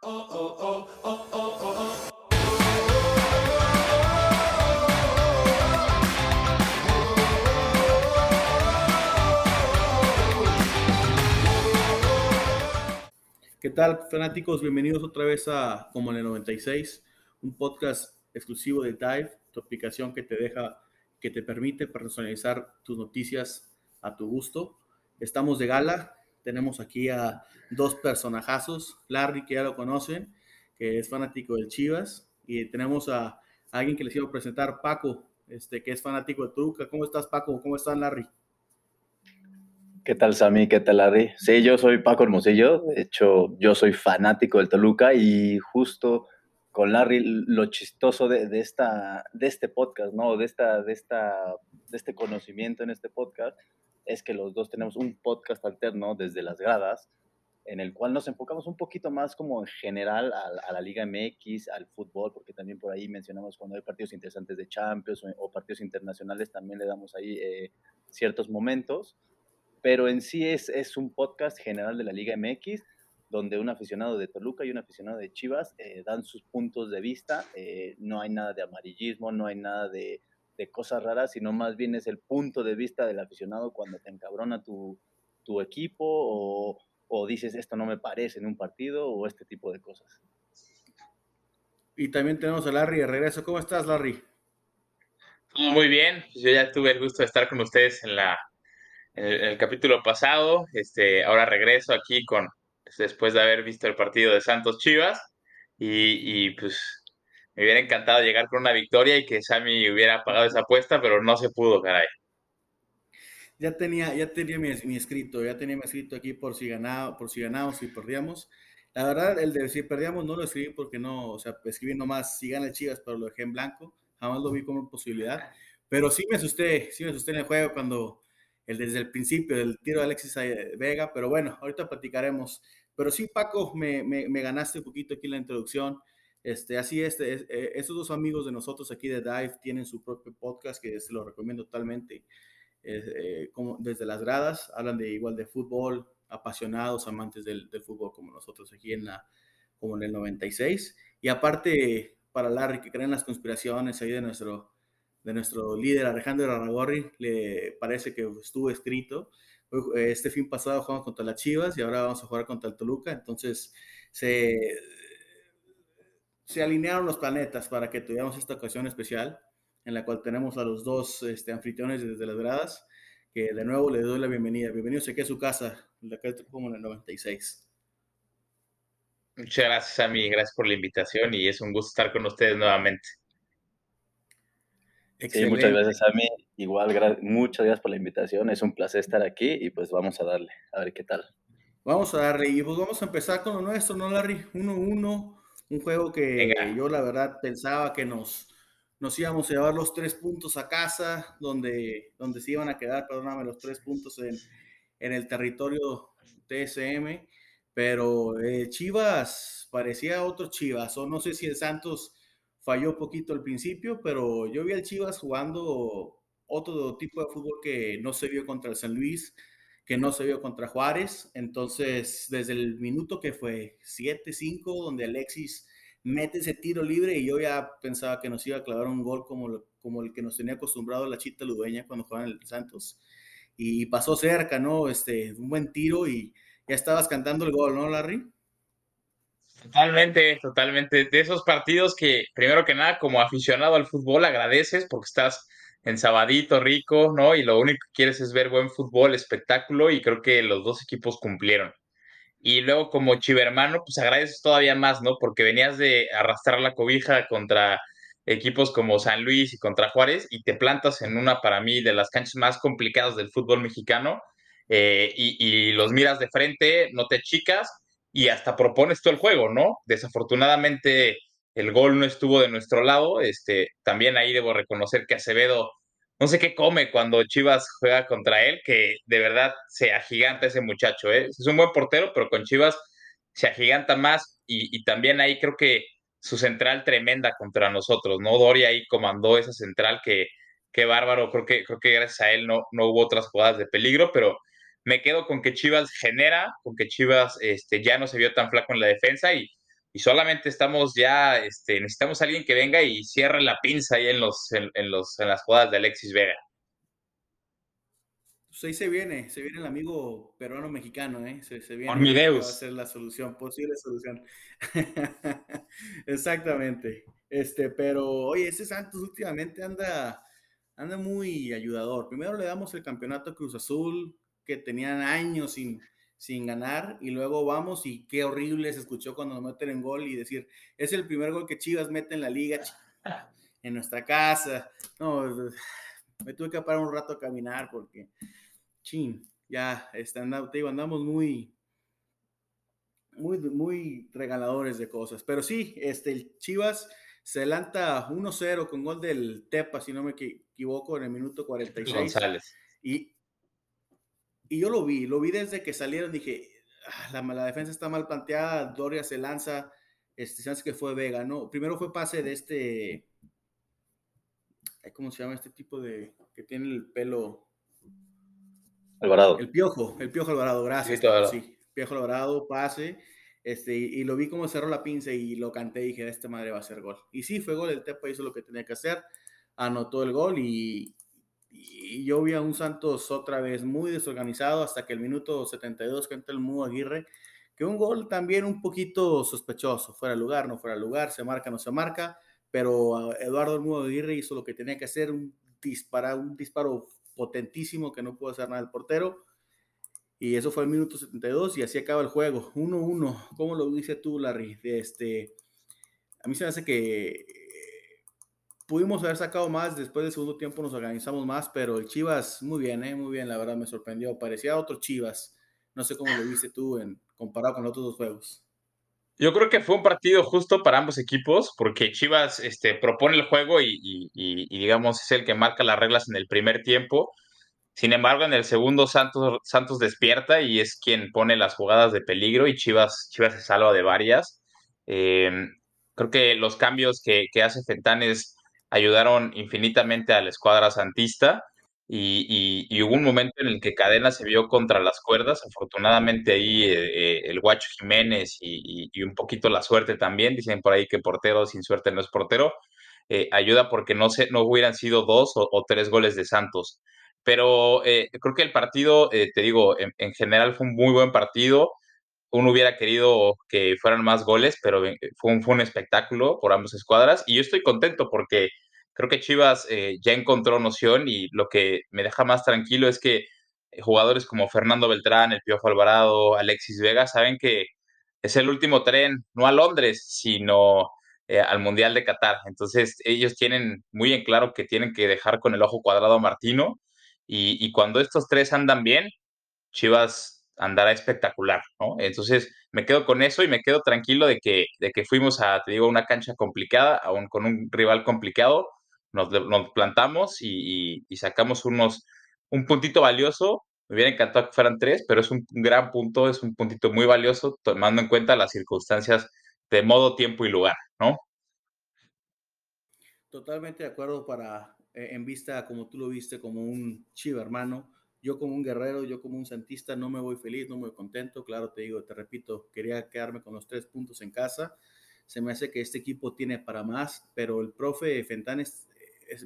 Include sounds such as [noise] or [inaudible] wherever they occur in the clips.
¿Qué tal, fanáticos? Bienvenidos otra vez a Como en el 96, un podcast exclusivo de Dive, tu aplicación que te deja, que te permite personalizar tus noticias a tu gusto. Estamos de gala, tenemos aquí a dos personajazos, Larry, que ya lo conocen, que es fanático del Chivas, y tenemos a, alguien que les quiero presentar, Paco, este, que es fanático de Toluca. ¿Cómo estás, Paco? ¿Cómo estás, Larry? ¿Qué tal, Sammy? ¿Qué tal, Larry? Sí, yo soy Paco Hermosillo. De hecho, yo soy fanático del Toluca y justo con Larry lo chistoso de, esta, de este podcast, ¿no? De, esta, de, esta, de este conocimiento en este podcast es que los dos tenemos un podcast alterno desde las gradas en el cual nos enfocamos un poquito más como en general a, la Liga MX, al fútbol, porque también por ahí mencionamos cuando hay partidos interesantes de Champions o, partidos internacionales, también le damos ahí eh, ciertos momentos pero en sí es, es un podcast general de la Liga MX, donde un aficionado de Toluca y un aficionado de Chivas eh, dan sus puntos de vista. Eh, no hay nada de amarillismo, no hay nada de, de, cosas raras, sino más bien es el punto de vista del aficionado cuando te encabrona tu, tu equipo o, o, dices esto no me parece en un partido o este tipo de cosas. Y también tenemos a Larry de regreso. ¿Cómo estás, Larry? Muy bien, yo ya tuve el gusto de estar con ustedes en la en el, capítulo pasado. Este, ahora regreso aquí con después de haber visto el partido de Santos Chivas y, y pues me hubiera encantado llegar con una victoria y que Sammy hubiera pagado esa apuesta, pero no se pudo, caray. Ya tenía, ya tenía mi, escrito, ya tenía mi escrito aquí por si ganaba, por si ganábamos y perdíamos. La verdad, el de si perdíamos no lo escribí porque no, o sea, escribí nomás si gana Chivas, pero lo dejé en blanco. Jamás lo vi como posibilidad. Pero sí me asusté, sí me asusté en el juego cuando el desde el principio del tiro de Alexis Vega, pero bueno, ahorita platicaremos. Pero sí, Paco, me, me, ganaste un poquito aquí la introducción. Este, así es, eh, esos dos amigos de nosotros aquí de Dive tienen su propio podcast que se lo recomiendo totalmente. Eh, como desde las gradas, hablan de igual de fútbol, apasionados, amantes del, del, fútbol como nosotros aquí en la, como en el 96. Y aparte, para Larry, que creen las conspiraciones ahí de nuestro, de nuestro líder Alejandro Aragorri, le parece que estuvo escrito. Este fin pasado jugamos contra las Chivas y ahora vamos a jugar contra el Toluca, entonces se, se alinearon los planetas para que tuviéramos esta ocasión especial en la cual tenemos a los dos este, anfitriones desde las gradas, que de nuevo les doy la bienvenida. Bienvenidos aquí a su casa, la casa como en el 96. Muchas gracias a mí, gracias por la invitación y es un gusto estar con ustedes nuevamente muchas gracias a mí. Igual, muchas gracias por la invitación. Es un placer estar aquí y pues vamos a darle, a ver qué tal. Vamos a darle y pues vamos a empezar con lo nuestro, ¿no, Larry? 1-1, un juego que yo la verdad pensaba que nos, nos íbamos a llevar los tres puntos a casa, donde, donde se iban a quedar, perdóname, los tres puntos en, en el territorio TSM, pero eh, Chivas parecía otro Chivas, o no sé si el Santos falló poquito al principio, pero yo vi al Chivas jugando otro tipo de fútbol que no se vio contra el San Luis, que no se vio contra Juárez. Entonces, desde el minuto que fue 7-5, donde Alexis mete ese tiro libre y yo ya pensaba que nos iba a clavar un gol como, como el que nos tenía acostumbrado la chita ludueña cuando jugaban el Santos. Y pasó cerca, ¿no? Este, un buen tiro y ya estabas cantando el gol, ¿no, Larry? Totalmente, totalmente. De esos partidos que, primero que nada, como aficionado al fútbol, agradeces porque estás sabadito rico, ¿no? Y lo único que quieres es ver buen fútbol, espectáculo, y creo que los dos equipos cumplieron. Y luego, como chivermano, pues agradeces todavía más, ¿no? Porque venías de arrastrar la cobija contra equipos como San Luis y contra Juárez, y te plantas en una, para mí, de las canchas más complicadas del fútbol mexicano, eh, y, y los miras de frente, no te chicas y hasta propones todo el juego, ¿no? Desafortunadamente el gol no estuvo de nuestro lado, este, también ahí debo reconocer que Acevedo no sé qué come cuando Chivas juega contra él, que de verdad se agiganta ese muchacho, ¿eh? es un buen portero, pero con Chivas se agiganta más y, también ahí creo que su central tremenda contra nosotros, ¿no? Doria ahí comandó esa central que, bárbaro, creo que, creo que gracias a él no, no hubo otras jugadas de peligro, pero me quedo con que Chivas genera, con que Chivas este, ya no se vio tan flaco en la defensa y, solamente estamos ya, este, necesitamos a alguien que venga y cierre la pinza ahí en, los, en, los, en las jugadas de Alexis Vega. Pues ahí se viene, se viene el amigo peruano-mexicano, ¿eh? Se, se viene. Va a ser la solución, posible solución. [laughs] Exactamente. Este, pero, oye, ese Santos últimamente anda, anda muy ayudador. Primero le damos el campeonato a Cruz Azul, que tenían años sin, sin ganar, y luego vamos y qué horrible se escuchó cuando nos meten en gol y decir, es el primer gol que Chivas mete en la liga, [laughs] en nuestra casa. No, me tuve que parar un rato a caminar porque, chin, ya, está, te digo, andamos muy, muy, muy regaladores de cosas. Pero sí, este, el Chivas se adelanta 1-0 con gol del Tepa, si no me equivoco, en el minuto 46. González. Y, y yo lo vi, lo vi desde que salieron, dije, ah, la, la, defensa está mal planteada, Doria se lanza, este, se hace que fue Vega, ¿no? Primero fue pase de este, ¿cómo se llama este tipo de, que tiene el pelo? Alvarado. El Piojo, el Piojo Alvarado, gracias. Sí, Piojo Alvarado, pase, este, y, lo vi como cerró la pinza y lo canté y dije, esta madre va a ser gol. Y sí, fue gol, el Tepa hizo lo que tenía que hacer, anotó el gol y, y yo vi a un Santos otra vez muy desorganizado hasta que el minuto 72 que entra el Mu Aguirre, que un gol también un poquito sospechoso, fuera de lugar, no fuera de lugar, se marca, no se marca, pero Eduardo Mu Aguirre hizo lo que tenía que hacer, un, dispara, un disparo potentísimo que no pudo hacer nada el portero. Y eso fue el minuto 72 y así acaba el juego. 1-1. ¿Cómo lo dice tú, Larry? Este, a mí se me hace que pudimos haber sacado más, después del segundo tiempo nos organizamos más, pero el Chivas, muy bien, ¿eh? muy bien, la verdad me sorprendió. Parecía otro Chivas. No sé cómo lo viste tú en, comparado con los otros dos juegos. Yo creo que fue un partido justo para ambos equipos, porque Chivas este, propone el juego y, digamos es el que marca las reglas en el primer tiempo. Sin embargo, en el segundo Santos, Santos despierta y es quien pone las jugadas de peligro y Chivas, Chivas se salva de varias. Eh, creo que los cambios que, que hace Fentanes ayudaron infinitamente a la escuadra santista y, hubo un momento en el que Cadena se vio contra las cuerdas, afortunadamente ahí eh, eh, el Guacho Jiménez y, un poquito la suerte también, dicen por ahí que portero sin suerte no es portero, eh, ayuda porque no, se, no hubieran sido dos o, tres goles de Santos. Pero creo que el partido, te digo, en, general fue un muy buen partido uno hubiera querido que fueran más goles, pero eh, fue un, espectáculo por ambas escuadras y yo estoy contento porque creo que Chivas eh, ya encontró noción y lo que me deja más tranquilo es que eh, jugadores como Fernando Beltrán, el Piojo Alvarado, Alexis Vega saben que es el último tren, no a Londres, sino al Mundial de Qatar. Entonces ellos tienen muy en claro que tienen que dejar con el ojo cuadrado a Martino y cuando estos tres andan bien, Chivas andará espectacular, ¿no? Entonces me quedo con eso y me quedo tranquilo de que, de que fuimos a, te digo, una cancha complicada, aún con un rival complicado, nos, plantamos y, sacamos unos, un puntito valioso. Me hubiera encantado que fueran tres, pero es un gran punto, es un puntito muy valioso, tomando en cuenta las circunstancias de modo, tiempo y lugar, ¿no? Totalmente de acuerdo para, eh, en vista, como tú lo viste, como un chivo hermano yo como un guerrero, yo como un santista, no me voy feliz, no me voy contento. Claro, te digo, te repito, quería quedarme con los tres puntos en casa. Se me hace que este equipo tiene para más, pero el profe Fentanes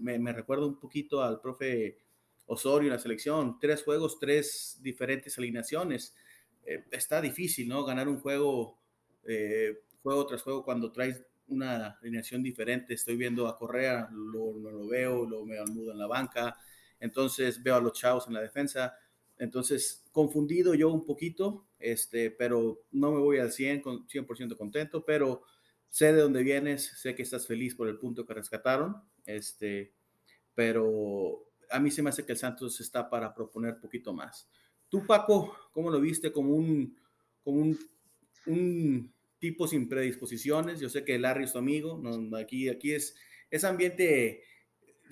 me, recuerda un poquito al profe Osorio en la selección. Tres juegos, tres diferentes alineaciones. Eh, está difícil, ¿no? Ganar un juego, eh, juego tras juego, cuando traes una alineación diferente. Estoy viendo a Correa, lo, lo veo, lo al mudo en la banca entonces veo a los chavos en la defensa. Entonces, confundido yo un poquito, este, pero no me voy al 100, 100% contento, pero sé de dónde vienes, sé que estás feliz por el punto que rescataron, este, pero a mí se me hace que el Santos está para proponer poquito más. Tú, Paco, ¿cómo lo viste? Como un, como un, un tipo sin predisposiciones. Yo sé que Larry es tu amigo, aquí, aquí es, es ambiente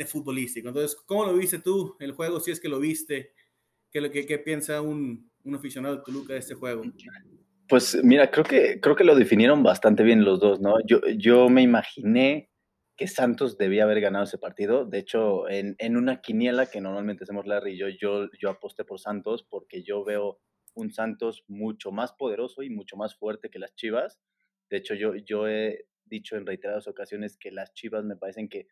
de futbolístico. Entonces, ¿cómo lo viste tú el juego? Si es que lo viste, ¿qué, qué, qué piensa un, un, aficionado de Toluca de este juego? Pues mira, creo que, creo que lo definieron bastante bien los dos, ¿no? Yo, yo me imaginé que Santos debía haber ganado ese partido. De hecho, en, en una quiniela que normalmente hacemos Larry y yo, yo, yo aposté por Santos porque yo veo un Santos mucho más poderoso y mucho más fuerte que las Chivas De hecho, yo, yo he dicho en reiteradas ocasiones que las Chivas me parecen que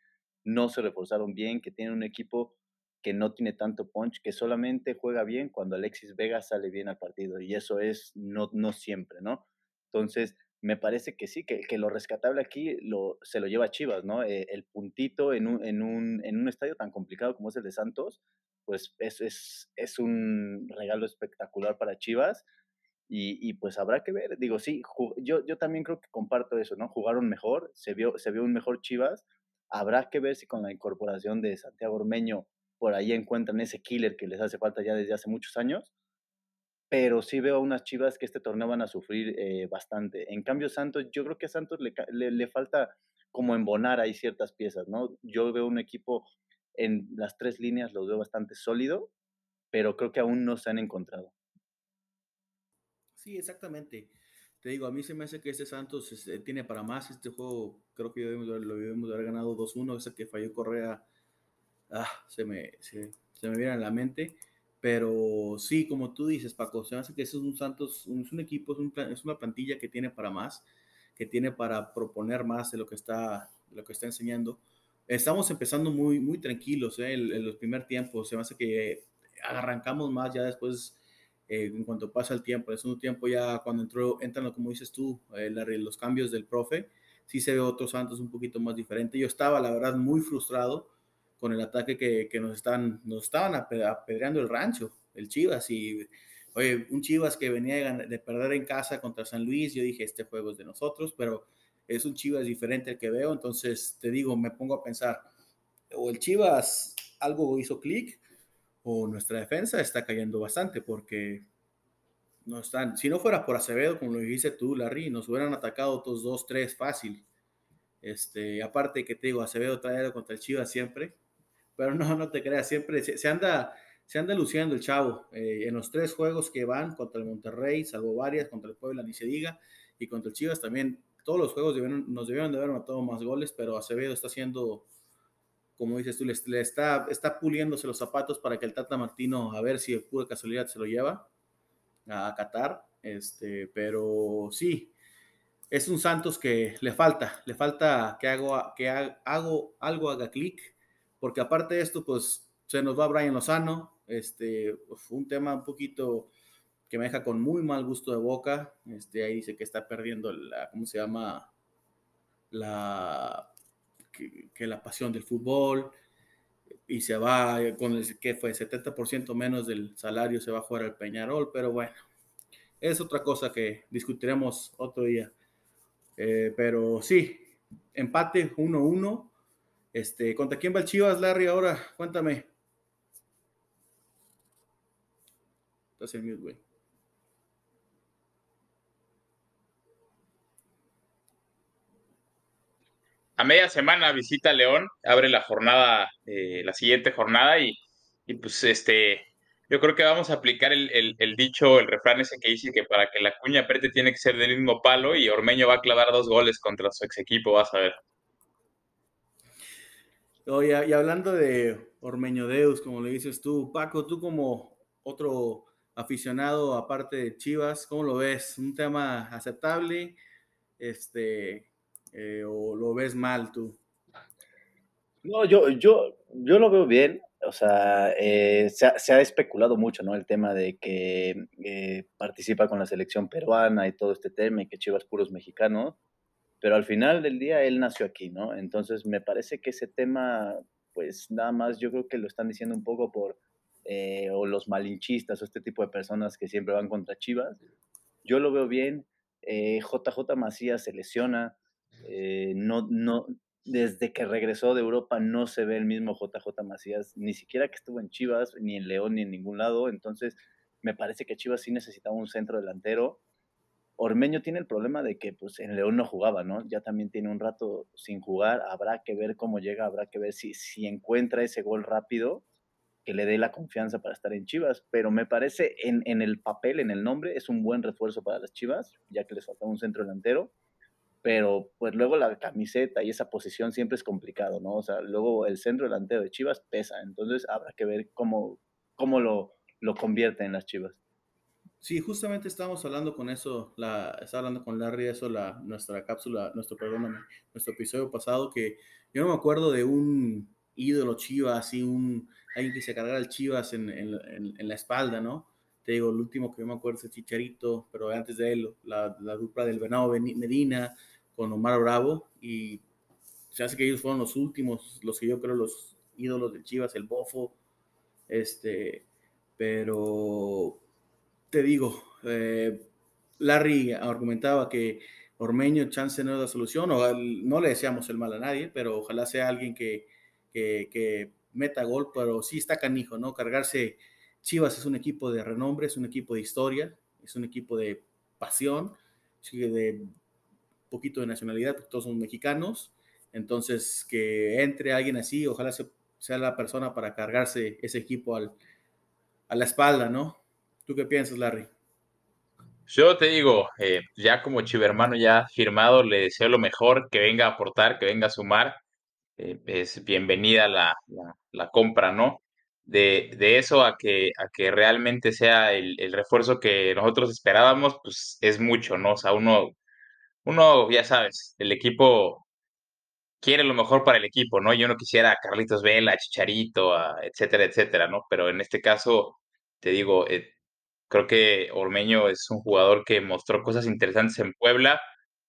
no se reforzaron bien, que tienen un equipo que no tiene tanto punch, que solamente juega bien cuando Alexis Vega sale bien al partido y eso es no, no siempre, ¿no? Entonces, me parece que sí, que, que lo rescatable aquí lo, se lo lleva Chivas, ¿no? Eh, el puntito en un, en, un, en un estadio tan complicado como es el de Santos, pues es, es, es un regalo espectacular para Chivas y, y, pues habrá que ver, digo, sí, yo, yo también creo que comparto eso, ¿no? Jugaron mejor, se vio, se vio un mejor Chivas, habrá que ver si con la incorporación de Santiago Ormeño por ahí encuentran ese killer que les hace falta ya desde hace muchos años, pero sí veo a unas Chivas que este torneo van a sufrir eh, bastante. En cambio, Santos, yo creo que a Santos le, le, falta como embonar ahí ciertas piezas, ¿no? Yo veo un equipo en las tres líneas, los veo bastante sólido, pero creo que aún no se han encontrado. Sí, exactamente. Te digo, a mí se me hace que este Santos eh, tiene para más. Este juego creo que lo debemos haber ganado 2-1. Ese que falló Correa, ah, se, me, se, se me viene a la mente. Pero sí, como tú dices, Paco, se me hace que ese es un Santos, es un equipo, es, un, es, una plantilla que tiene para más, que tiene para proponer más de lo que está, lo que está enseñando. Estamos empezando muy, muy tranquilos ¿eh? en, los primeros tiempos. Se me hace que arrancamos más ya después, eh, en cuanto pasa el tiempo. En el segundo tiempo, ya cuando entró, entran, como dices tú, eh, los cambios del profe, sí se ve otro Santos un poquito más diferente. Yo estaba, la verdad, muy frustrado con el ataque que, que nos, están, nos estaban apedreando el rancho, el Chivas. Y, oye, un Chivas que venía de perder en casa contra San Luis, yo dije, este juego es de nosotros, pero es un Chivas diferente al que veo. Entonces, te digo, me pongo a pensar, o el Chivas algo hizo clic, o nuestra defensa está cayendo bastante, porque no están, si no fuera por Acevedo, como lo dijiste tú, Larry, nos hubieran atacado otros dos, tres fácil. Este, aparte que te digo, Acevedo trae contra el Chivas siempre, pero no, no te creas, siempre se, anda, se anda luciendo el chavo. Eh, en los tres juegos que van contra el Monterrey, salvo varias, contra el Puebla, ni se diga, y contra el Chivas también, todos los juegos nos debieron de haber matado más goles, pero Acevedo está haciendo, como dices tú, le, está, está puliéndose los zapatos para que el Tata Martino, a ver si de pura casualidad se lo lleva a Qatar. Este, pero sí, es un Santos que le falta, le falta que hago, que hago algo haga clic porque aparte de esto, pues se nos va Brian Lozano, este, un tema un poquito que me deja con muy mal gusto de boca, este, ahí dice que está perdiendo la, ¿cómo se llama? La, que, la pasión del fútbol, y se va con el que fue 70% menos del salario, se va a jugar al Peñarol, pero bueno, es otra cosa que discutiremos otro día. Eh, pero sí, empate 1-1 este, ¿Contra quién va el Chivas, Larry, ahora? Cuéntame. Estás en mute, güey. A media semana visita León, abre la jornada, eh, la siguiente jornada y, y, pues este, yo creo que vamos a aplicar el, el, dicho, el refrán ese que dice que para que la cuña apriete tiene que ser del mismo palo y Ormeño va a clavar dos goles contra su ex equipo, vas a ver. Oye, y hablando de Ormeño Deus, como le dices tú, Paco, tú como otro aficionado aparte de Chivas, ¿cómo lo ves? ¿Un tema aceptable? Este, eh, ¿O lo ves mal tú? No, yo, yo, yo lo veo bien. O sea, eh, se, ha, especulado mucho, ¿no? El tema de que eh, participa con la selección peruana y todo este tema y que Chivas puros mexicanos pero al final del día él nació aquí, ¿no? Entonces me parece que ese tema, pues nada más yo creo que lo están diciendo un poco por, o los malinchistas o este tipo de personas que siempre van contra Chivas. Yo lo veo bien, JJ Macías se lesiona, eh, no, no, desde que regresó de Europa no se ve el mismo JJ Macías, ni siquiera que estuvo en Chivas, ni en León, ni en ningún lado, entonces me parece que Chivas sí necesitaba un centro delantero. Ormeño tiene el problema de que pues en León no jugaba, ¿no? Ya también tiene un rato sin jugar, habrá que ver cómo llega, habrá que ver si, si encuentra ese gol rápido que le dé la confianza para estar en Chivas, pero me parece en, en el papel, en el nombre, es un buen refuerzo para las Chivas, ya que les falta un centro delantero, pero pues luego la camiseta y esa posición siempre es complicado, ¿no? O sea, luego el centro delantero de Chivas pesa, entonces habrá que ver cómo, cómo lo, lo convierte en las Chivas. Sí, justamente estábamos hablando con eso, la, estaba hablando con Larry eso, la, nuestra cápsula, nuestro, perdóname, nuestro episodio pasado, que yo no me acuerdo de un ídolo Chivas, así un, alguien que se cargara el Chivas en, en, en, la espalda, ¿no? Te digo, el último que yo me acuerdo es el Chicharito, pero antes de él, la, la dupla del Venado Medina con Omar Bravo, y se hace que ellos fueron los últimos, los que yo creo los ídolos de Chivas, el Bofo, este, pero te digo, eh, Larry argumentaba que Ormeño chance no es la solución, o no le deseamos el mal a nadie, pero ojalá sea alguien que, que, meta gol, pero sí está canijo, ¿no? Cargarse, Chivas es un equipo de renombre, es un equipo de historia, es un equipo de pasión, de poquito de nacionalidad, porque todos son mexicanos, entonces que entre alguien así, ojalá sea la persona para cargarse ese equipo al, a la espalda, ¿no? ¿Tú qué piensas, Larry? Yo te digo, eh, ya como chivermano ya firmado, le deseo lo mejor, que venga a aportar, que venga a sumar. Eh, es bienvenida la, la, compra, ¿no? De, de, eso a que, a que realmente sea el, el, refuerzo que nosotros esperábamos, pues es mucho, ¿no? O sea, uno, uno, ya sabes, el equipo quiere lo mejor para el equipo, ¿no? Yo no quisiera a Carlitos Vela, a Chicharito, etcétera, etcétera, ¿no? Pero en este caso, te digo, eh, Creo que Ormeño es un jugador que mostró cosas interesantes en Puebla,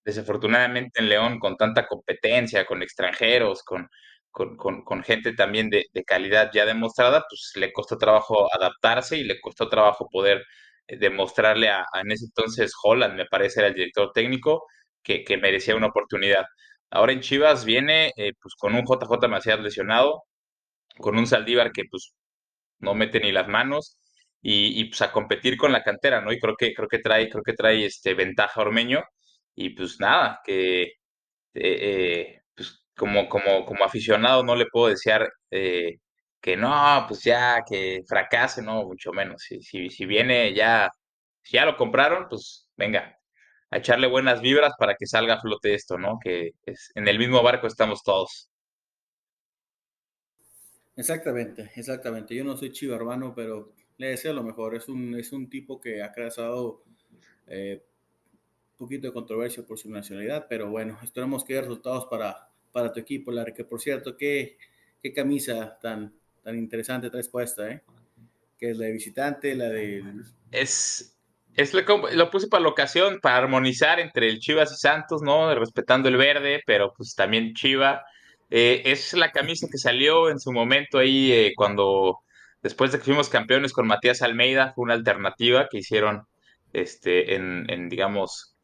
desafortunadamente en León con tanta competencia, con extranjeros, con, con, gente también de, calidad ya demostrada, pues le costó trabajo adaptarse y le costó trabajo poder eh, demostrarle a, en ese entonces Holland, me parece, era el director técnico, que, merecía una oportunidad. Ahora en Chivas viene eh, pues con un JJ Macías lesionado, con un Saldívar que pues no mete ni las manos, y, pues a competir con la cantera, ¿no? Y creo que, creo que trae, creo que trae este ventaja Ormeño, y pues nada, que eh, eh, como, como, como aficionado no le puedo desear eh, que no, pues ya, que fracase, no, mucho menos. Si, si, si viene ya, si ya lo compraron, pues venga, a echarle buenas vibras para que salga a flote esto, ¿no? Que es, en el mismo barco estamos todos. Exactamente, exactamente. Yo no soy chivo hermano, pero le deseo lo mejor. Es un, es un tipo que ha causado eh, un poquito de controversia por su nacionalidad, pero bueno, esperemos que haya resultados para, para tu equipo, Larry, que por cierto, qué, qué camisa tan, tan interesante traes puesta, ¿eh? Que es la de visitante, la de... Es, es lo, lo, puse para la ocasión, para armonizar entre el Chivas y Santos, ¿no? Respetando el verde, pero pues también Chiva. Eh, es la camisa que salió en su momento ahí eh, cuando Después de que fuimos campeones con Matías Almeida, fue una alternativa que hicieron este, en, digamos,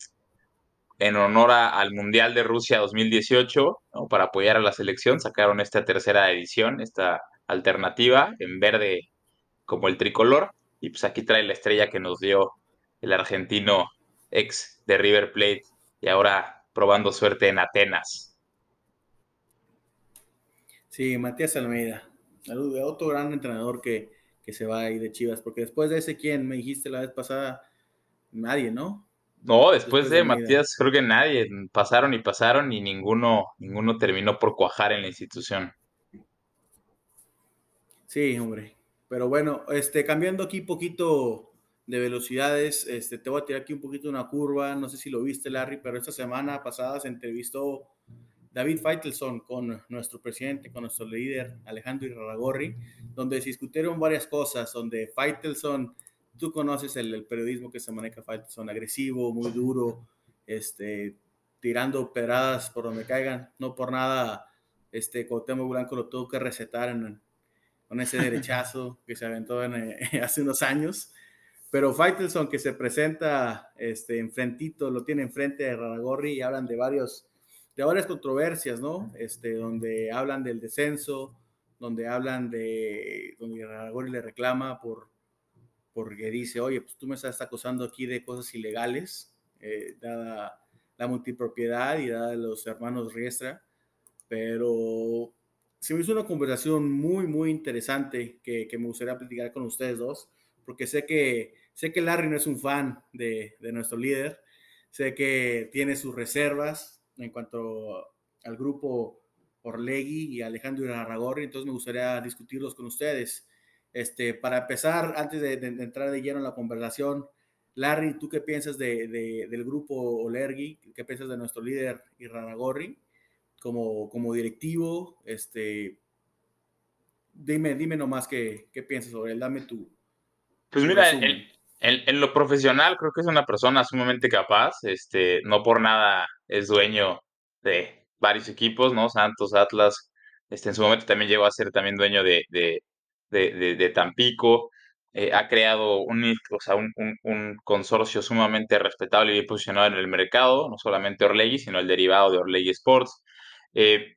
en honor al Mundial de Rusia 2018, para apoyar a la selección, sacaron esta tercera edición, esta alternativa en verde como el tricolor, y pues aquí trae la estrella que nos dio el argentino ex de River Plate y ahora probando suerte en Atenas. Sí, Matías Almeida, otro gran entrenador que, que se va ahí de Chivas, porque después de ese, ¿quién me dijiste la vez pasada? Nadie, ¿no? No, después, de, Matías, creo que nadie. Pasaron y pasaron y ninguno, ninguno terminó por cuajar en la institución. Sí, hombre. Pero bueno, este, cambiando aquí un poquito de velocidades, este, te voy a tirar aquí un poquito una curva. No sé si lo viste, Larry, pero esta semana pasada se entrevistó David Feitelson con nuestro presidente, con nuestro líder Alejandro Iraragorri, donde se discutieron varias cosas, donde Feitelson, tú conoces el, periodismo que se maneja Feitelson, agresivo, muy duro, este, tirando pedradas por donde caigan, no por nada, este, Cuauhtémoc Blanco lo tuvo que recetar en, con ese derechazo [laughs] que se aventó [laughs] hace unos años, pero Feitelson que se presenta este, enfrentito, lo tiene enfrente de Raragorri y hablan de varios de varias controversias, ¿no? Este, donde hablan del descenso, donde hablan de, donde Aragorn le reclama por, porque dice, oye, pues tú me estás acusando aquí de cosas ilegales, eh, dada la multipropiedad y dada los hermanos Riestra, pero se me hizo una conversación muy, muy interesante que, que, me gustaría platicar con ustedes dos, porque sé que, sé que Larry no es un fan de, de nuestro líder, sé que tiene sus reservas, en cuanto al grupo Orlegui y Alejandro Arragorri, entonces me gustaría discutirlos con ustedes. Este, para empezar, antes de, entrar de lleno en la conversación, Larry, ¿tú qué piensas de, del grupo Olergi? ¿Qué piensas de nuestro líder Irranagorri como, como directivo? Este, dime, dime nomás qué, qué piensas sobre él, dame tu. Pues mira, en, en, lo profesional creo que es una persona sumamente capaz, este, no por nada es dueño de varios equipos, ¿no? Santos, Atlas, este, en su momento también llegó a ser también dueño de, de, de, Tampico, eh, ha creado un, consorcio sumamente respetable y bien posicionado en el mercado, no solamente Orlegui, sino el derivado de Orlegui Sports. Eh,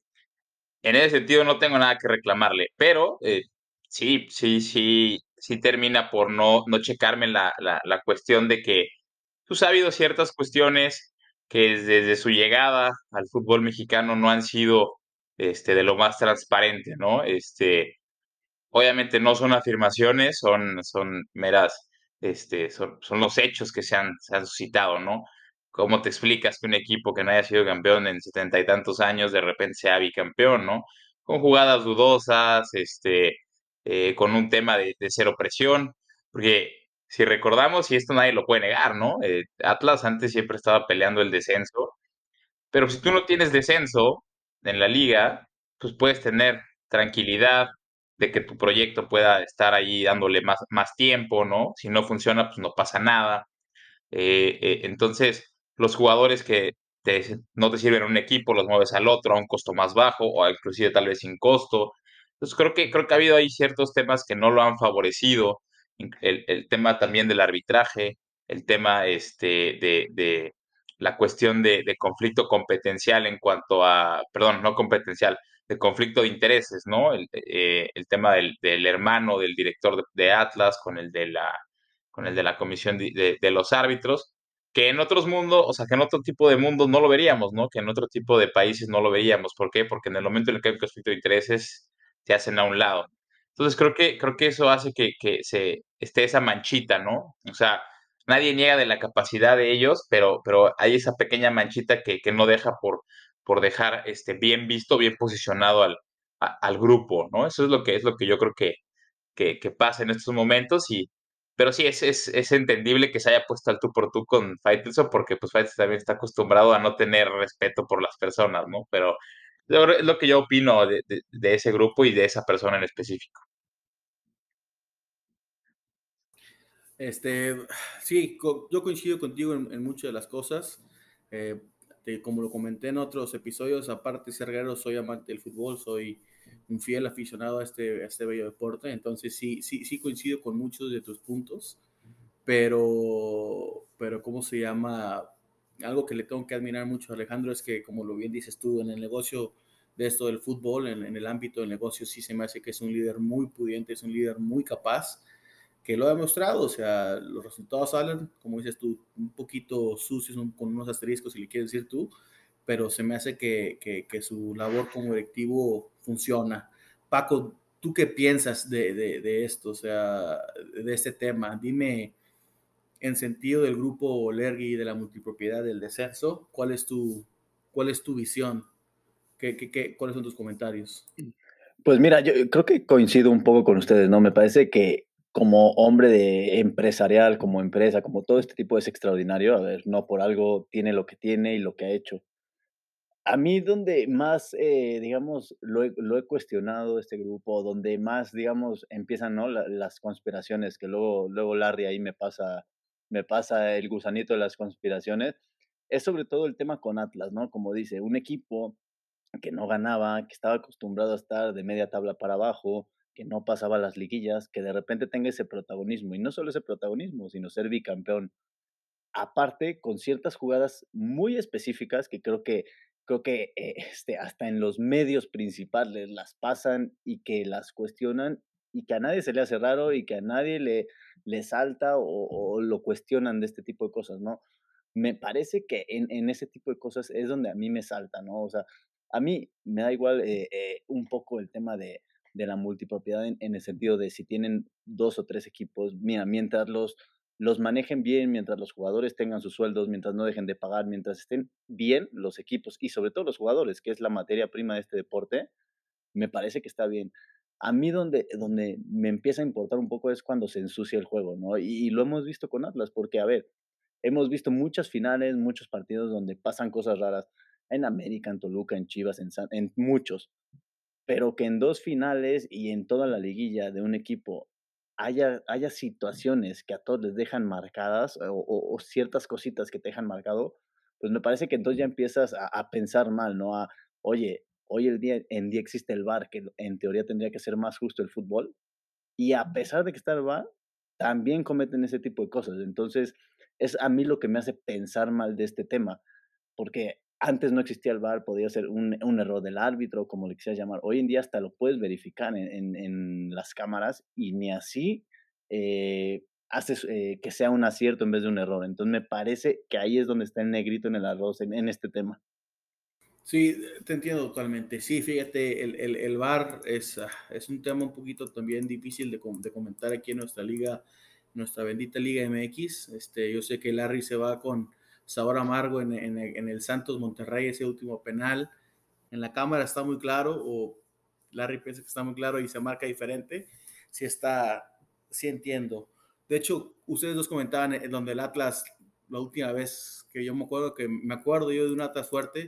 en ese sentido no tengo nada que reclamarle, pero eh, sí, sí, sí, sí termina por no, no checarme la, la, la cuestión de que pues, ha habido ciertas cuestiones que desde su llegada al fútbol mexicano no han sido este, de lo más transparente, ¿no? Este, obviamente no son afirmaciones, son, son meras, este, son, son los hechos que se han, se han suscitado, ¿no? ¿Cómo te explicas que un equipo que no haya sido campeón en setenta y tantos años de repente sea bicampeón, ¿no? Con jugadas dudosas, este, eh, con un tema de, cero presión, porque si recordamos, y esto nadie lo puede negar, ¿no? Eh, Atlas antes siempre estaba peleando el descenso, pero si tú no tienes descenso en la liga, pues puedes tener tranquilidad, de que tu proyecto pueda estar ahí dándole más, más tiempo, ¿no? Si no funciona, pues no pasa nada. Eh, eh, entonces, los jugadores que te, no te sirven en un equipo, los mueves al otro a un costo más bajo o inclusive tal vez sin costo. Entonces, creo que, creo que ha habido ahí ciertos temas que no lo han favorecido. El, el tema también del arbitraje, el tema este, de, de la cuestión de, de conflicto competencial en cuanto a, perdón, no competencial, de conflicto de intereses, ¿no? El, eh, el tema del, del, hermano del director de, Atlas con el de la, con el de la comisión de, de, los árbitros, que en otros mundos, o sea, que en otro tipo de mundos no lo veríamos, ¿no? Que en otro tipo de países no lo veríamos. ¿Por qué? Porque en el momento en el que hay conflicto de intereses, se hacen a un lado. Entonces creo que, creo que eso hace que, que se esté esa manchita, ¿no? O sea, nadie niega de la capacidad de ellos, pero, pero hay esa pequeña manchita que, que no deja por, por dejar este, bien visto, bien posicionado al, al grupo, ¿no? Eso es lo que, es lo que yo creo que, que, pasa en estos momentos y, pero sí, es, es, es, entendible que se haya puesto al tú por tú con Faitelson porque pues Faitelson también está acostumbrado a no tener respeto por las personas, ¿no? Pero es lo que yo opino de, de, ese grupo y de esa persona en específico. Este, sí, yo coincido contigo en, en muchas de las cosas. Eh, este, como lo comenté en otros episodios, aparte de ser guerrero, soy amante del fútbol, soy un fiel aficionado a este, este bello deporte, entonces sí, sí, sí coincido con muchos de tus puntos, pero, pero ¿cómo se llama? Algo que le tengo que admirar mucho a Alejandro es que, como lo bien dices tú, en el negocio de esto del fútbol, en, en el ámbito del negocio, sí se me hace que es un líder muy pudiente, es un líder muy capaz, que lo ha demostrado, o sea, los resultados salen, como dices tú, un poquito sucios, con unos asteriscos, si le quieres decir tú, pero se me hace que, que, que su labor como directivo funciona. Paco, ¿tú qué piensas de, de, de, esto, o sea, de este tema? Dime, en sentido del grupo Lergui de la multipropiedad del descenso, ¿cuál es tu, cuál es tu visión? ¿Qué, qué, qué, ¿Cuáles son tus comentarios? Pues mira, yo creo que coincido un poco con ustedes, ¿no? Me parece que como hombre de empresarial, como empresa, como todo este tipo es extraordinario. A ver, no por algo tiene lo que tiene y lo que ha hecho. A mí donde más, eh, digamos, lo he, cuestionado este grupo, donde más, digamos, empiezan ¿no? las conspiraciones, que luego, luego Larry ahí me pasa, me pasa el gusanito de las conspiraciones, es sobre todo el tema con Atlas, ¿no? Como dice, un equipo que no ganaba, que estaba acostumbrado a estar de media tabla para abajo, que no pasaba las liguillas, que de repente tenga ese protagonismo, y no solo ese protagonismo, sino ser bicampeón. Aparte, con ciertas jugadas muy específicas que creo que, creo que eh, este, hasta en los medios principales las pasan y que las cuestionan y que a nadie se le hace raro y que a nadie le, le salta o, lo cuestionan de este tipo de cosas, ¿no? Me parece que en, en, ese tipo de cosas es donde a mí me salta, ¿no? O sea, a mí me da igual eh, eh, un poco el tema de, de la multipropiedad en, en, el sentido de si tienen dos o tres equipos, mira, mientras los, los manejen bien, mientras los jugadores tengan sus sueldos, mientras no dejen de pagar, mientras estén bien los equipos y sobre todo los jugadores, que es la materia prima de este deporte, me parece que está bien. A mí donde, donde me empieza a importar un poco es cuando se ensucia el juego, ¿no? Y, lo hemos visto con Atlas, porque, a ver, hemos visto muchas finales, muchos partidos donde pasan cosas raras, en América, en Toluca, en Chivas, en, en muchos, pero que en dos finales y en toda la liguilla de un equipo haya, haya situaciones que a todos les dejan marcadas o, ciertas cositas que te dejan marcado, pues me parece que entonces ya empiezas a, pensar mal, ¿no? A, oye, hoy el día, en día existe el VAR, que en teoría tendría que ser más justo el fútbol, y a pesar de que está el VAR, también cometen ese tipo de cosas. Entonces, es a mí lo que me hace pensar mal de este tema, porque antes no existía el VAR, podía ser un, un, error del árbitro, como le quisieras llamar. Hoy en día hasta lo puedes verificar en, en, las cámaras y ni así eh, haces eh, que sea un acierto en vez de un error. Entonces me parece que ahí es donde está el negrito en el arroz, en, en este tema. Sí, te entiendo totalmente. Sí, fíjate, el, el, el VAR es, ah, es un tema un poquito también difícil de, de comentar aquí en nuestra liga, nuestra bendita Liga MX. Este, yo sé que Larry se va con sabor amargo en, en, el Santos Monterrey, ese último penal. En la cámara está muy claro, o Larry piensa que está muy claro y se marca diferente. Sí está, sí entiendo. De hecho, ustedes dos comentaban en donde el Atlas, la última vez que yo me acuerdo, que me acuerdo yo de un Atlas fuerte,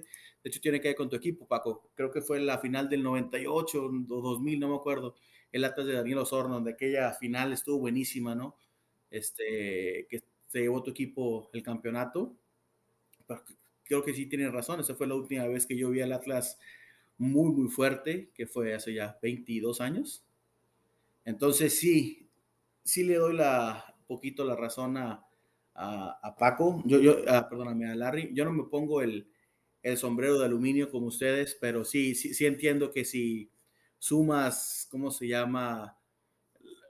de hecho tiene que ver con tu equipo, Paco. Creo que fue en la final del 98 o 2000, no me acuerdo. El Atlas de Daniel Osorno, donde aquella final estuvo buenísima, ¿no? Este, que se llevó tu equipo el campeonato creo que sí tienen razón. Esa fue la última vez que yo vi al Atlas muy, muy fuerte, que fue hace ya 22 años. Entonces sí, sí le doy la poquito la razón a, a, Paco. Yo, yo perdóname, a Larry. Yo no me pongo el, el, sombrero de aluminio como ustedes, pero sí, sí, sí entiendo que si sumas, ¿cómo se llama?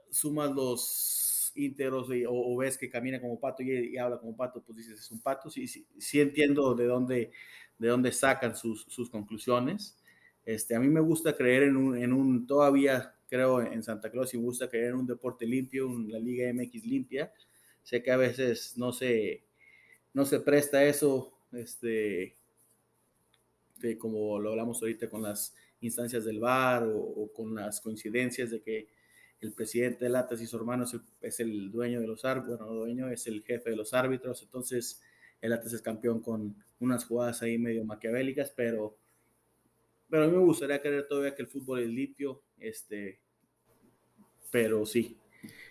Sumas los íntegros o, ves que camina como pato y, habla como pato, pues dices, es un pato. Sí, sí, sí entiendo de dónde, de dónde sacan sus, sus, conclusiones. Este, a mí me gusta creer en un, en un, todavía creo en Santa Claus y me gusta creer en un deporte limpio, en la Liga MX limpia. Sé que a veces no se, no se presta eso, este, de, como lo hablamos ahorita con las instancias del VAR o, o con las coincidencias de que el presidente de Latas y su hermano es el, dueño de los árbitros, bueno, dueño es el jefe de los árbitros, entonces el Atlas es campeón con unas jugadas ahí medio maquiavélicas, pero, pero a mí me gustaría creer todavía que el fútbol es limpio, este, pero sí,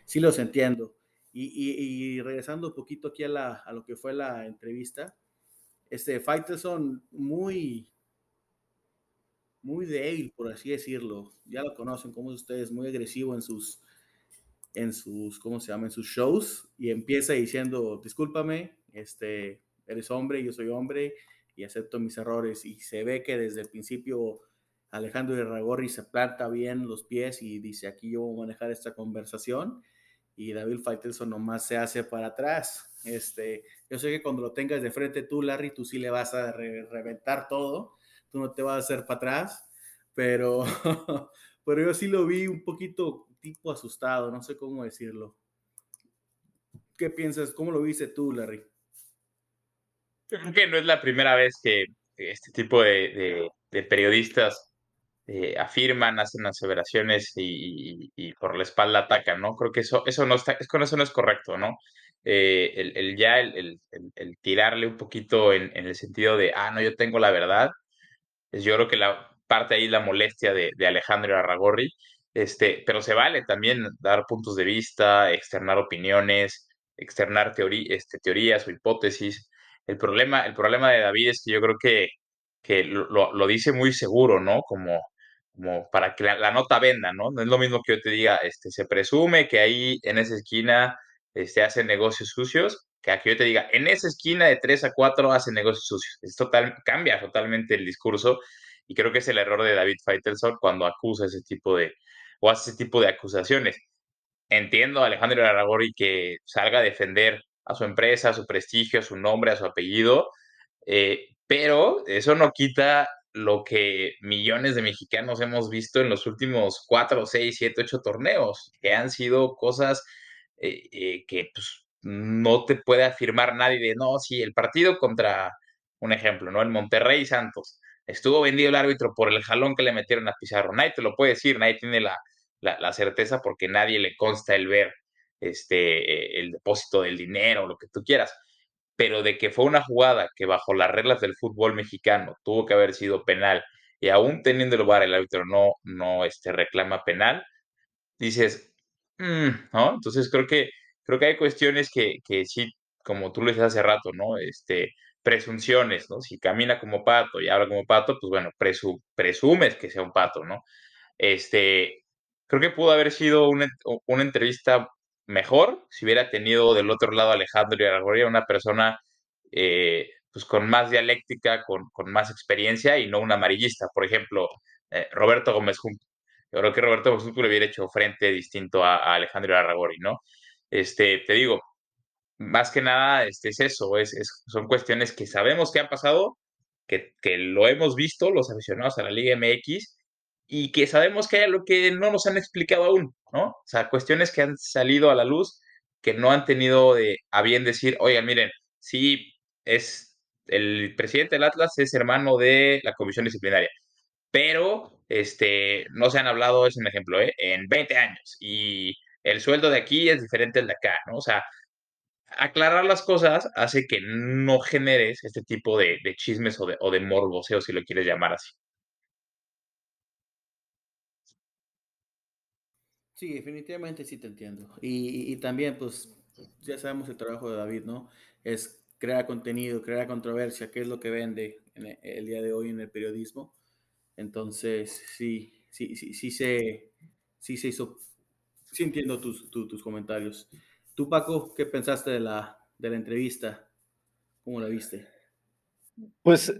sí los entiendo. Y, regresando un poquito aquí a, la, a lo que fue la entrevista, este Faitelson muy, muy débil, por así decirlo. Ya lo conocen como ustedes, muy agresivo en sus, en sus, ¿cómo se llama? En sus shows y empieza diciendo, discúlpame, este, eres hombre, yo soy hombre y acepto mis errores. Y se ve que desde el principio Alejandro Irragorri se planta bien los pies y dice, aquí yo voy a manejar esta conversación. Y David Faitelson nomás se hace para atrás. Este, yo sé que cuando lo tengas de frente tú, Larry, tú sí le vas a reventar todo tú no te vas a hacer para atrás, pero, [laughs] pero yo sí lo vi un poquito tipo asustado, no sé cómo decirlo. ¿Qué piensas? ¿Cómo lo viste tú, Larry? creo que no es la primera vez que este tipo de, periodistas eh, afirman, hacen aseveraciones y, por la espalda atacan, ¿no? Creo que eso, eso no está, es, con eso no es correcto, ¿no? Eh, el, ya el, tirarle un poquito en, el sentido de, ah, no, yo tengo la verdad, yo creo que la parte ahí la molestia de, de Alejandro Arragorri, este, pero se vale también dar puntos de vista, externar opiniones, externar este, teorías o hipótesis. El problema, el problema de David es que yo creo que, que lo, lo dice muy seguro, ¿no? Como, como para que la, nota venda, ¿no? No es lo mismo que yo te diga, este, se presume que ahí en esa esquina este, hacen negocios sucios, que aquí yo te diga, en esa esquina de 3 a 4 hacen negocios sucios. Es total, cambia totalmente el discurso y creo que es el error de David Faitelson cuando acusa ese tipo de, o hace tipo de acusaciones. Entiendo a Alejandro Aragori que salga a defender a su empresa, a su prestigio, a su nombre, a su apellido, eh, pero eso no quita lo que millones de mexicanos hemos visto en los últimos 4, 6, 7, 8 torneos, que han sido cosas eh, eh, que pues, no te puede afirmar nadie de, no, si el partido contra, un ejemplo, ¿no? El Monterrey Santos, estuvo vendido el árbitro por el jalón que le metieron a Pizarro. Nadie te lo puede decir, nadie tiene la, la, certeza porque nadie le consta el ver este, el depósito del dinero, lo que tú quieras. Pero de que fue una jugada que bajo las reglas del fútbol mexicano tuvo que haber sido penal y aún teniendo el VAR el árbitro no, no este, reclama penal, dices, mm", ¿no? Entonces creo que, creo que hay cuestiones que, que sí, como tú lo decías hace rato, ¿no? Este, presunciones, ¿no? Si camina como pato y habla como pato, pues bueno, presumes que sea un pato, ¿no? Este, creo que pudo haber sido una, una entrevista mejor si hubiera tenido del otro lado Alejandro Argoria, una persona eh, pues con más dialéctica, con, con, más experiencia y no un amarillista. Por ejemplo, eh, Roberto Gómez Junco. Yo creo que Roberto Gómez Junco le hubiera hecho frente distinto a, a Alejandro Aragori, ¿no? Este, te digo, más que nada este, es eso, es, es, son cuestiones que sabemos que han pasado, que, que, lo hemos visto los aficionados a la Liga MX y que sabemos que hay lo que no nos han explicado aún, ¿no? O sea, cuestiones que han salido a la luz que no han tenido de, a bien decir, oigan, miren, sí, es el presidente del Atlas es hermano de la comisión disciplinaria, pero este, no se han hablado, es un ejemplo, ¿eh? en 20 años y el sueldo de aquí es diferente al de acá, ¿no? O sea, aclarar las cosas hace que no generes este tipo de, chismes o de, o morboseo, si lo quieres llamar así. Sí, definitivamente sí te entiendo. Y, también, pues, ya sabemos el trabajo de David, ¿no? Es crear contenido, crear controversia, qué es lo que vende en el, día de hoy en el periodismo. Entonces, sí, sí, sí, sí se, sí se hizo, sí entiendo tus, tus comentarios. Tú, Paco, ¿qué pensaste de la, de la entrevista? ¿Cómo la viste? Pues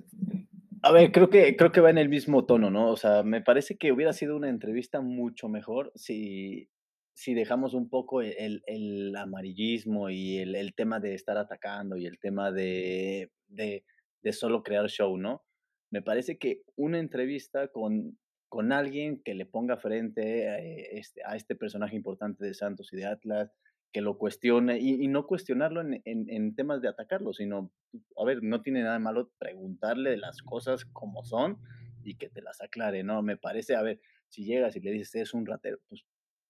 a ver, creo que, creo que va en el mismo tono, ¿no? O sea, me parece que hubiera sido una entrevista mucho mejor si, si dejamos un poco el, el amarillismo y el, el, tema de estar atacando y el tema de, de, de, solo crear show, ¿no? Me parece que una entrevista con, con alguien que le ponga frente a este, a este personaje importante de Santos y de Atlas, que lo cuestione y, no cuestionarlo en, temas de atacarlo, sino, a ver, no tiene nada malo preguntarle las cosas como son y que te las aclare, ¿no? Me parece, a ver, si llegas y le dices, es un ratero, pues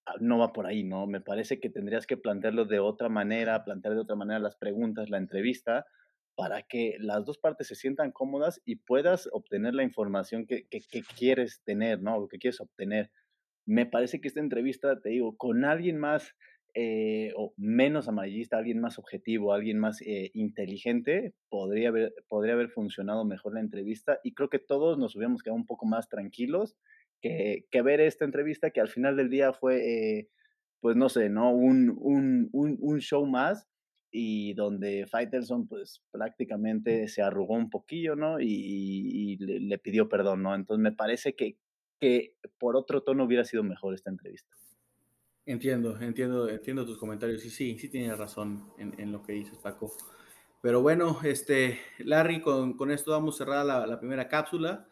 ah, no va por ahí, ¿no? Me parece que tendrías que plantearlo de otra manera, plantear de otra manera las preguntas, la entrevista, para que las dos partes se sientan cómodas y puedas obtener la información que, que, quieres tener, ¿no? O que quieres obtener. Me parece que esta entrevista, te digo, con alguien más eh, o menos amarillista, alguien más objetivo, alguien más eh, inteligente, podría haber, podría haber funcionado mejor la entrevista y creo que todos nos hubiéramos quedado un poco más tranquilos que, que ver esta entrevista que al final del día fue, eh, pues no sé, ¿no? Un, un, un, show más y donde Faitelson pues prácticamente se arrugó un poquillo, ¿no? Y, y le, le, pidió perdón, ¿no? Entonces me parece que, que por otro tono hubiera sido mejor esta entrevista. Entiendo, entiendo, entiendo tus comentarios. Y sí, sí tienes razón en, en, lo que dices, Paco. Pero bueno, este, Larry, con, con esto vamos a cerrar la, la, primera cápsula.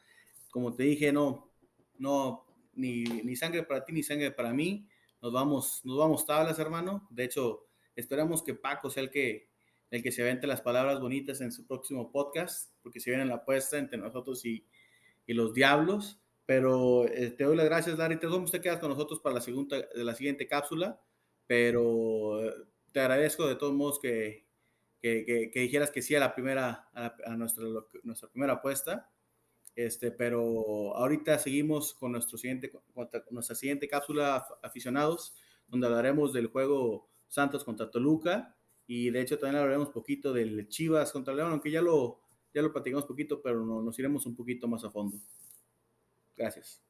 Como te dije, no, no, ni, ni, sangre para ti, ni sangre para mí. Nos vamos, nos vamos tablas, hermano. De hecho, esperamos que Paco sea el que, el que se avente las palabras bonitas en su próximo podcast, porque se viene la apuesta entre nosotros y, y los diablos. Pero eh, te doy las gracias, Larry. Te vamos a quedar con nosotros para la, segunda, la siguiente cápsula. Pero eh, te agradezco de todos modos que, que, que, que dijeras que sí a la primera, a, a nuestra, nuestra primera apuesta. Este, pero ahorita seguimos con nuestro siguiente, nuestra siguiente cápsula aficionados, donde hablaremos del juego Santos contra Toluca y de hecho también hablaremos poquito del Chivas contra León, aunque ya lo, ya lo platicamos poquito, pero no, nos iremos un poquito más a fondo. Gracias.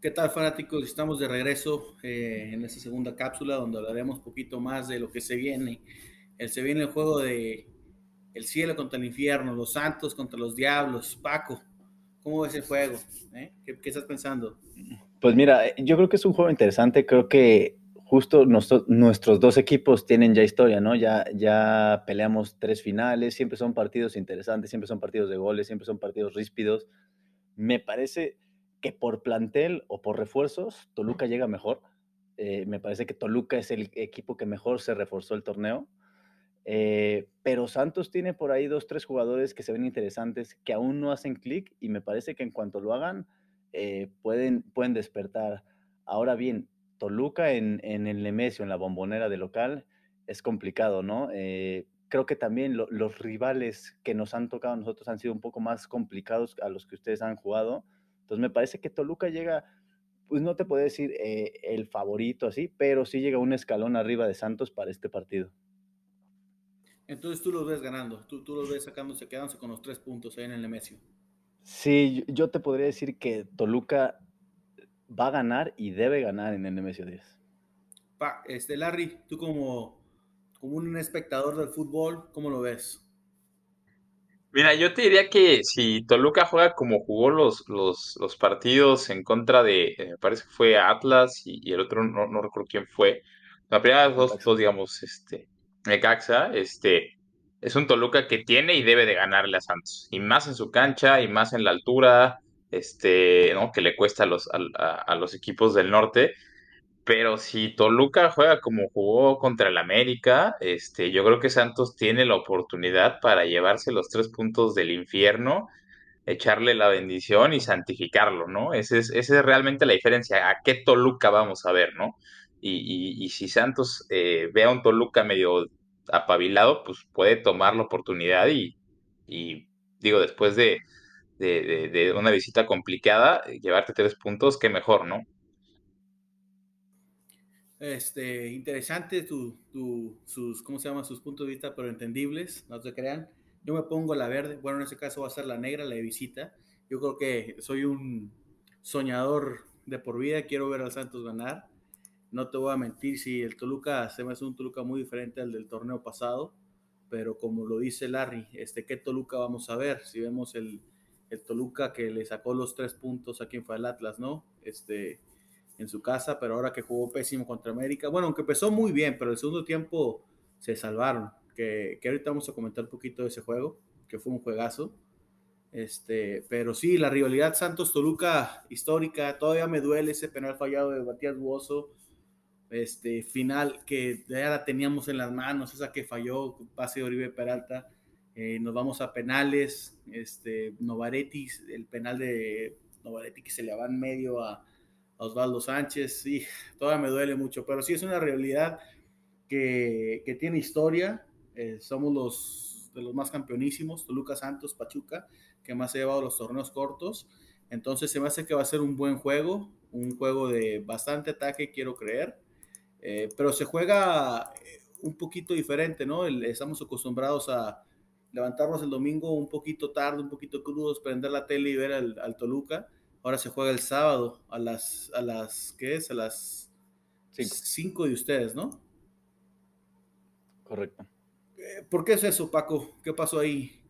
¿Qué tal fanáticos? Estamos de regreso eh, en esta segunda cápsula donde hablaremos un poquito más de lo que se viene. El, se viene el juego de el cielo contra el infierno, los santos contra los diablos. Paco, ¿cómo ves el juego? ¿Eh? ¿Qué, ¿Qué, estás pensando? Pues mira, yo creo que es un juego interesante. Creo que justo nuestro, nuestros dos equipos tienen ya historia, ¿no? Ya, ya peleamos tres finales, siempre son partidos interesantes, siempre son partidos de goles, siempre son partidos ríspidos. Me parece que por plantel o por refuerzos, Toluca llega mejor. Eh, me parece que Toluca es el equipo que mejor se reforzó el torneo. Eh, pero Santos tiene por ahí dos, tres jugadores que se ven interesantes, que aún no hacen clic y me parece que en cuanto lo hagan, eh, pueden, pueden despertar. Ahora bien, Toluca en, en, el Nemesio, en la bombonera de local, es complicado, ¿no? creo que también los rivales que nos han tocado a nosotros han sido un poco más complicados a los que ustedes han jugado. Entonces me parece que Toluca llega, pues no te puedo decir eh, el favorito así, pero sí llega un escalón arriba de Santos para este partido. Entonces tú los ves ganando, tú, tú los ves sacándose, quedándose con los tres puntos ahí en el Nemesio. Sí, yo te podría decir que Toluca va a ganar y debe ganar en el Nemesio 10. Pa, este, Larry, tú como, como un espectador del fútbol, ¿cómo lo ves? Mira, yo te diría que si Toluca juega como jugó los, los, los partidos en contra de, eh, me parece que fue Atlas y, el otro no, no, recuerdo quién fue. La primera dos, dos, digamos, este, Necaxa, este, es un Toluca que tiene y debe de ganarle a Santos. Y más en su cancha y más en la altura, este, ¿no? Que le cuesta a los, a, a los equipos del norte. Pero si Toluca juega como jugó contra el América, este, yo creo que Santos tiene la oportunidad para llevarse los tres puntos del infierno, echarle la bendición y santificarlo, ¿no? Esa es, esa es realmente la diferencia. ¿A qué Toluca vamos a ver, no? Y, y, si Santos eh, ve a un Toluca medio apabilado, pues puede tomar la oportunidad y, y digo, después de, de, de una visita complicada, llevarte tres puntos, qué mejor, ¿no? Este, interesante tu, sus, ¿cómo se llama? Sus puntos de vista, pero entendibles, no se crean. Yo me pongo la verde, bueno, en este caso va a ser la negra, la de visita. Yo creo que soy un soñador de por vida, quiero ver al Santos ganar. No te voy a mentir si el Toluca se me hace un Toluca muy diferente al del torneo pasado, pero como lo dice Larry, este, ¿qué Toluca vamos a ver? Si vemos el, el Toluca que le sacó los tres puntos a quien fue el Atlas, ¿no? Este, en su casa, pero ahora que jugó pésimo contra América, bueno, aunque empezó muy bien, pero el segundo tiempo se salvaron, que, que ahorita vamos a comentar un poquito de ese juego, que fue un juegazo. Este, pero sí, la rivalidad Santos-Toluca histórica, todavía me duele ese penal fallado de Matías Buoso, este, final que ya la teníamos en las manos, esa que falló, pase de Oribe Peralta, eh, nos vamos a penales, este, Novaretti, el penal de Novaretti que se le va en medio a, Osvaldo Sánchez, sí, todavía me duele mucho, pero sí es una realidad que, tiene historia. Eh, somos los los más campeonísimos, Toluca Santos, Pachuca, que más ha llevado los torneos cortos. Entonces se me hace que va a ser un buen juego, un juego de bastante ataque, quiero creer. Eh, pero se juega eh, un poquito diferente, ¿no? estamos acostumbrados a levantarnos el domingo un poquito tarde, un poquito crudos, prender la tele y ver al, al Toluca Ahora se juega el sábado a las, a las ¿qué es? A las 5 de ustedes, ¿no? Correcto. Eh, ¿Por qué es eso, Paco? ¿Qué pasó ahí?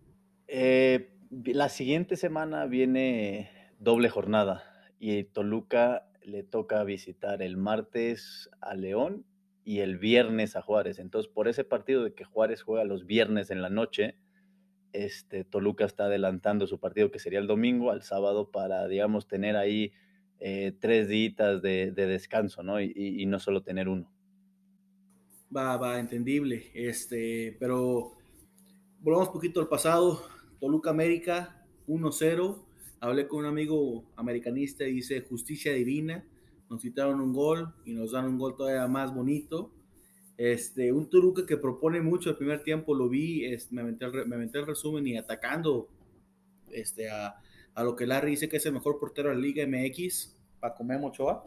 Eh, la siguiente semana viene doble jornada y Toluca le toca visitar el martes a León y el viernes a Juárez. Entonces, por ese partido de que Juárez juega los viernes en la noche, este, Toluca está adelantando su partido que sería el domingo al sábado para, digamos, tener ahí eh, tres días de, descanso, ¿no? Y, no solo tener uno. Va, va, entendible. Este, pero volvamos un poquito al pasado. Toluca América 1-0. Hablé con un amigo americanista y dice justicia divina. Nos quitaron un gol y nos dan un gol todavía más bonito. Este, un Toluca que propone mucho el primer tiempo, lo vi, me, aventé el, resumen y atacando este, a, lo que Larry dice que es el mejor portero de la Liga MX, Paco Memo Ochoa.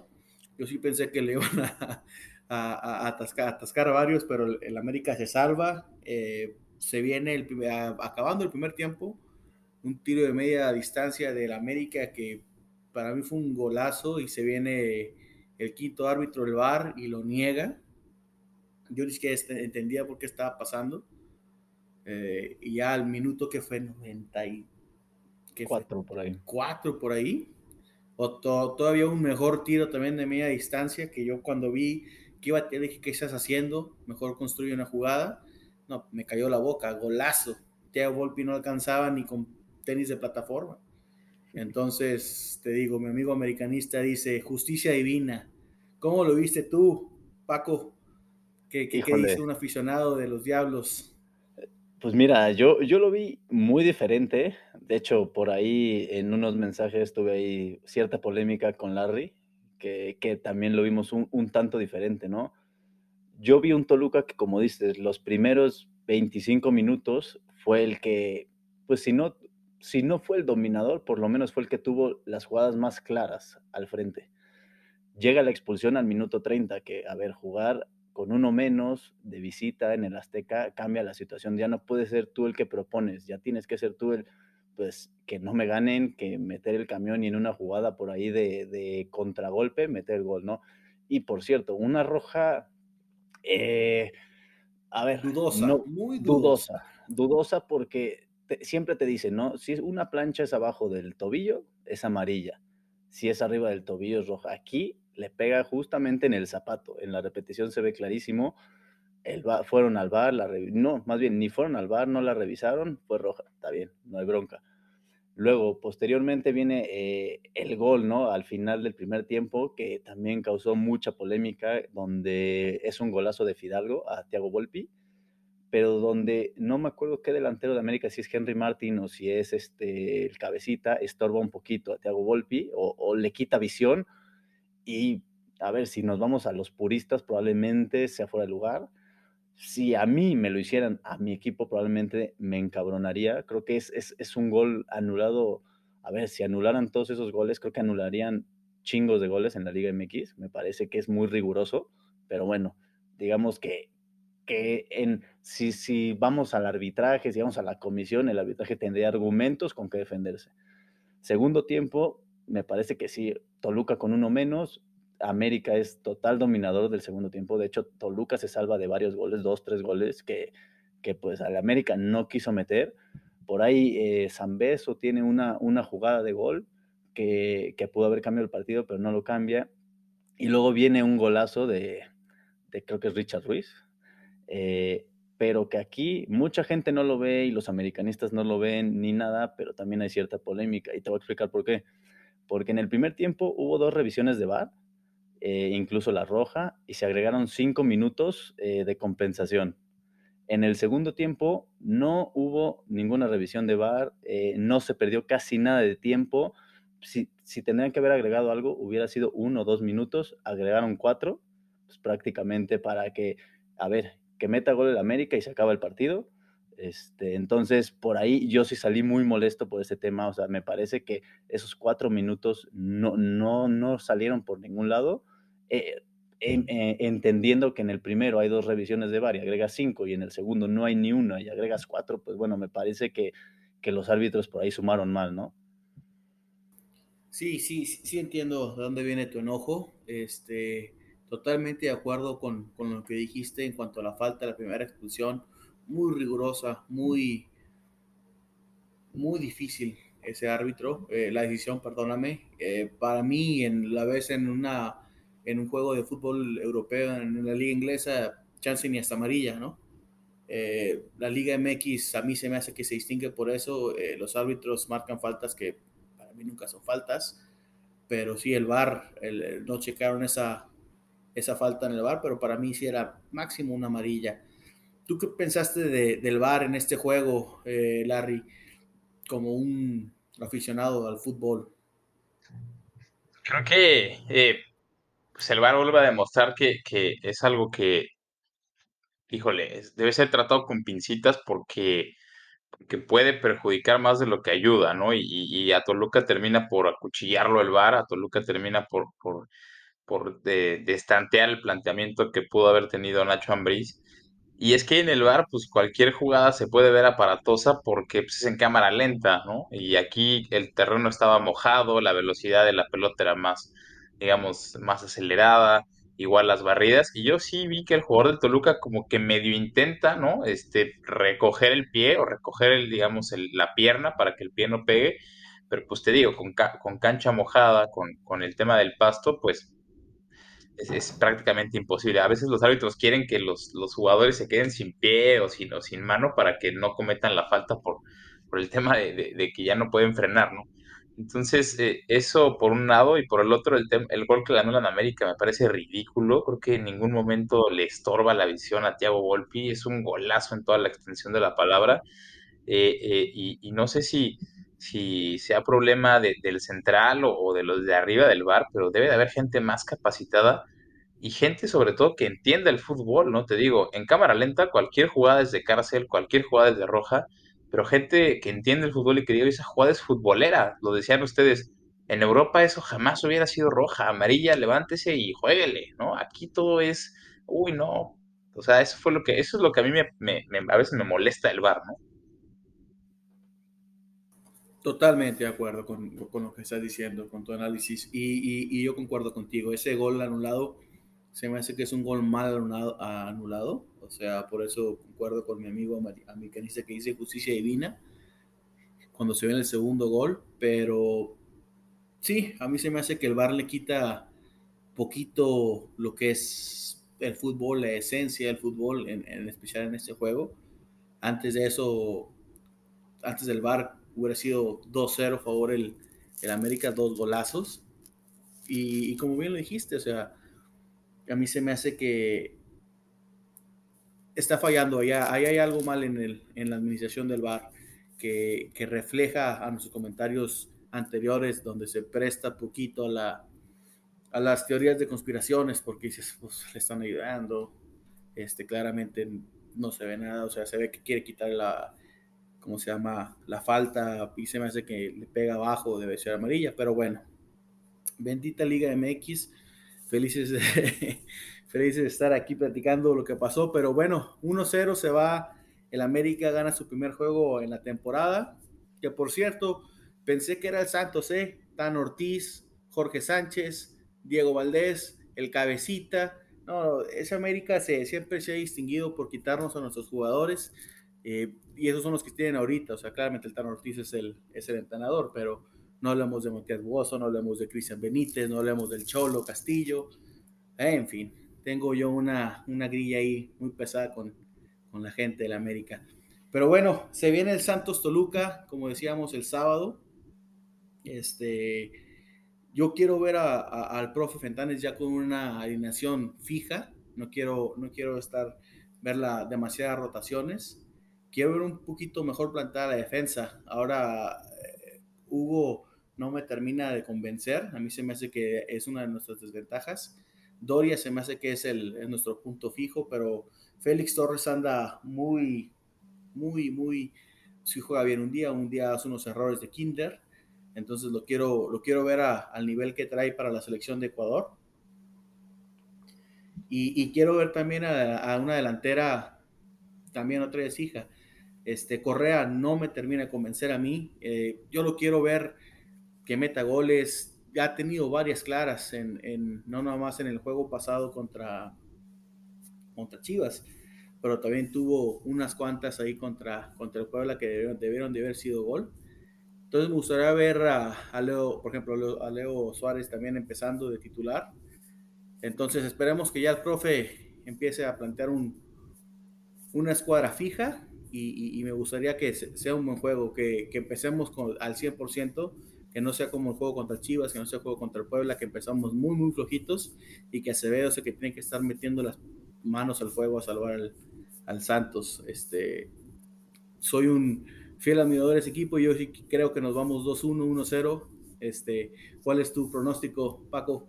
Yo sí pensé que le [laughs] iban a, atascar, a varios, pero el, América se salva. Eh, se viene el, acabando el primer tiempo, un tiro de media distancia del América que para mí fue un golazo y se viene el quinto árbitro del VAR y lo niega yo ni siquiera este, entendía por qué estaba pasando. Eh, y ya al minuto que fue 94 por ahí. 4 por ahí. O todavía un mejor tiro también de media distancia que yo cuando vi que iba a tener, dije, ¿qué estás haciendo? Mejor construye una jugada. No, me cayó la boca, golazo. Teo Volpi no alcanzaba ni con tenis de plataforma. Entonces, te digo, mi amigo americanista dice, justicia divina. ¿Cómo lo viste tú, Paco? ¿Qué, qué, dice un aficionado de los Diablos? Pues mira, yo, yo lo vi muy diferente. De hecho, por ahí en unos mensajes tuve ahí cierta polémica con Larry, que, que también lo vimos un, un, tanto diferente, ¿no? Yo vi un Toluca que, como dices, los primeros 25 minutos fue el que, pues si no, si no fue el dominador, por lo menos fue el que tuvo las jugadas más claras al frente. Llega la expulsión al minuto 30, que, a ver, jugar con uno menos de visita en el Azteca cambia la situación. Ya no puedes ser tú el que propones, ya tienes que ser tú el, pues, que no me ganen, que meter el camión y en una jugada por ahí de, de contragolpe meter el gol, ¿no? Y por cierto, una roja, eh, a ver, dudosa, muy dudosa. Dudosa, porque siempre te dicen, ¿no? Si una plancha es abajo del tobillo, es amarilla. Si es arriba del tobillo, es roja. Aquí le pega justamente en el zapato. En la repetición se ve clarísimo. El fueron al bar, la no, más bien ni fueron al bar, no la revisaron, fue roja, está bien, no hay bronca. Luego, posteriormente viene eh, el gol, ¿no? Al final del primer tiempo, que también causó mucha polémica, donde es un golazo de Fidalgo a Thiago Volpi, pero donde no me acuerdo qué delantero de América, si es Henry Martin o si es este el cabecita, estorba un poquito a Thiago Volpi o le quita visión y a ver, si nos vamos a los puristas, probablemente sea fuera de lugar. Si a mí me lo hicieran, a mi equipo probablemente me encabronaría. Creo que es, es, es un gol anulado. A ver, si anularan todos esos goles, creo que anularían chingos de goles en la Liga MX. Me parece que es muy riguroso, pero bueno, digamos que, que en, si, si vamos al arbitraje, si vamos a la comisión, el arbitraje tendría argumentos con que defenderse. Segundo tiempo, me parece que sí, Toluca con uno menos, América es total dominador del segundo tiempo, de hecho Toluca se salva de varios goles, dos, tres goles que, que pues al América no quiso meter. Por ahí eh, Zambeso tiene una, una jugada de gol que, que, pudo haber cambiado el partido, pero no lo cambia. Y luego viene un golazo de, de creo que es Richard Ruiz, eh, pero que aquí mucha gente no lo ve y los americanistas no lo ven ni nada, pero también hay cierta polémica y te voy a explicar por qué porque en el primer tiempo hubo dos revisiones de VAR, eh, incluso la roja, y se agregaron cinco minutos eh, de compensación. En el segundo tiempo no hubo ninguna revisión de VAR, eh, no se perdió casi nada de tiempo. Si, si, tendrían que haber agregado algo, hubiera sido uno o dos minutos, agregaron cuatro, pues prácticamente para que, a ver, que meta gol el América y se acaba el partido este, entonces, por ahí yo sí salí muy molesto por ese tema. O sea, me parece que esos cuatro minutos no, no, no salieron por ningún lado. Eh, eh, entendiendo que en el primero hay dos revisiones de VAR y agregas cinco y en el segundo no hay ni una y agregas cuatro, pues bueno, me parece que, que los árbitros por ahí sumaron mal, ¿no? Sí, sí, sí entiendo de dónde viene tu enojo. Este, totalmente de acuerdo con, con lo que dijiste en cuanto a la falta, la primera expulsión muy rigurosa, muy, muy difícil ese árbitro, eh, la decisión, perdóname. Eh, para mí, en la vez en una en un juego de fútbol europeo en la liga inglesa, chance ni hasta amarilla, ¿no? Eh, la Liga MX a mí se me hace que se distingue por eso. los árbitros marcan faltas que para mí nunca son faltas, pero sí el VAR, no checaron esa, esa falta en el VAR, pero para mí sí era máximo una amarilla. ¿Tú qué pensaste del VAR en este juego, eh, Larry, como un aficionado al fútbol? Creo que eh, pues el VAR vuelve a demostrar que, es algo que, híjole, debe ser tratado con pincitas porque, puede perjudicar más de lo que ayuda, ¿no? Y, a Toluca termina por acuchillarlo el VAR, a Toluca termina por, por, por destantear el planteamiento que pudo haber tenido Nacho Ambriz y es que en el bar, pues cualquier jugada se puede ver aparatosa porque pues, es en cámara lenta, ¿no? Y aquí el terreno estaba mojado, la velocidad de la pelota era más, digamos, más acelerada, igual las barridas. Y yo sí vi que el jugador de Toluca como que medio intenta, ¿no? Este, recoger el pie o recoger, el, digamos, la pierna para que el pie no pegue. Pero pues te digo, con, con cancha mojada, con, con el tema del pasto, pues es, prácticamente imposible. A veces los árbitros quieren que los, jugadores se queden sin pie o sin, o sin mano para que no cometan la falta por, por el tema de, que ya no pueden frenar, ¿no? Entonces, eh, eso por un lado y por el otro, el, el gol que anulan a América me parece ridículo. Creo que en ningún momento le estorba la visión a Thiago Volpi. Es un golazo en toda la extensión de la palabra. Eh, eh, y, no sé si, si sea problema del central o, de los de arriba del bar, pero debe de haber gente más capacitada y gente sobre todo que entienda el fútbol, ¿no? Te digo, en cámara lenta cualquier jugada es de cárcel, cualquier jugada es de roja pero gente que entiende el fútbol y que diga, esa jugada es futbolera, lo decían ustedes, en Europa eso jamás hubiera sido roja, amarilla, levántese y jueguele, ¿no? Aquí todo es, uy, no. O sea, eso fue lo que, eso es lo que a mí me, a veces me molesta el bar, ¿no? Totalmente de acuerdo con, lo que estás diciendo, con tu análisis. Y, y, yo concuerdo contigo. Ese gol anulado se me hace que es un gol mal anulado. O sea, por eso concuerdo con mi amigo americanista que dice justicia divina cuando se ve el segundo gol. Pero sí, a mí se me hace que el VAR le quita poquito lo que es el fútbol, la esencia del fútbol, en, especial en este juego. Antes de eso, antes del VAR hubiera sido 2-0 favor el, el América, dos golazos. Y, y, como bien lo dijiste, o sea, a mí se me hace que está fallando, allá, ahí hay algo mal en, el, en la administración del bar que, que, refleja a nuestros comentarios anteriores donde se presta poquito a, la, a las teorías de conspiraciones porque dices, pues le están ayudando, este, claramente no se ve nada, o sea, se ve que quiere quitar la, ¿cómo se llama? La falta y se me hace que le pega abajo, debe ser amarilla, pero bueno, bendita Liga MX felices de, [laughs] felices de estar aquí platicando lo que pasó, pero bueno, 1-0 se va, el América gana su primer juego en la temporada, que por cierto, pensé que era el Santos, ¿eh? Tan Ortiz, Jorge Sánchez, Diego Valdés, el Cabecita, no, ese América se, siempre se ha distinguido por quitarnos a nuestros jugadores, eh, y esos son los que tienen ahorita, o sea, claramente el Tan Ortiz es el, es el entrenador, pero no hablamos de Matías Buoso, no hablamos de Cristian Benítez, no hablamos del Cholo Castillo, en fin, tengo yo una, una grilla ahí muy pesada con, con la gente de la América. Pero bueno, se viene el Santos Toluca, como decíamos, el sábado. Este, yo quiero ver al profe Fentanes ya con una alineación fija. No quiero, no quiero estar, verla demasiadas rotaciones. Quiero ver un poquito mejor plantada la defensa. Ahora, eh, Hugo no me termina de convencer. A mí se me hace que es una de nuestras desventajas. Doria se me hace que es, nuestro punto fijo, pero Félix Torres anda muy, muy, muy, si juega bien un día, un día hace unos errores de kinder. Entonces lo quiero, lo quiero ver al nivel que trae para la selección de Ecuador. Y, quiero ver también a, una delantera, también otra vez hija. Este, Correa no me termina de convencer a mí. Eh, yo lo quiero ver que meta goles. Ya ha tenido varias claras, en, no nada más en el juego pasado contra, contra Chivas, pero también tuvo unas cuantas ahí contra, contra el Puebla que debieron, de haber sido gol. Entonces me gustaría ver a, Leo, por ejemplo, a Leo Suárez también empezando de titular. Entonces esperemos que ya el profe empiece a plantear un, una escuadra fija y, me gustaría que sea un buen juego, que, que empecemos con, al 100% que no sea como el juego contra Chivas, que no sea el juego contra el Puebla, que empezamos muy, muy flojitos y que Acevedo sé que tiene que estar metiendo las manos al fuego a salvar al, Santos. Este, soy un fiel admirador de ese equipo y yo sí creo que nos vamos 2-1, 1-0. Este, ¿Cuál es tu pronóstico, Paco?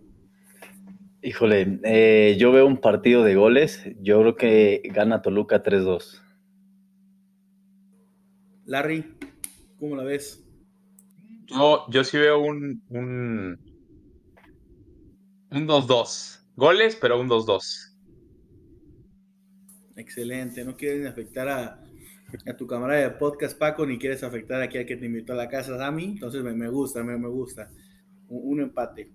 Híjole, eh, yo veo un partido de goles. Yo creo que gana Toluca 3-2. Larry, ¿cómo la ves? Yo, yo sí veo un, un, un 2-2. Goles, pero un 2-2. Excelente. No quieres afectar a, a, tu cámara de podcast, Paco, ni quieres afectar aquí al que te invitó a la casa, Dami. Entonces me, me gusta, me, me gusta. Un, un, empate.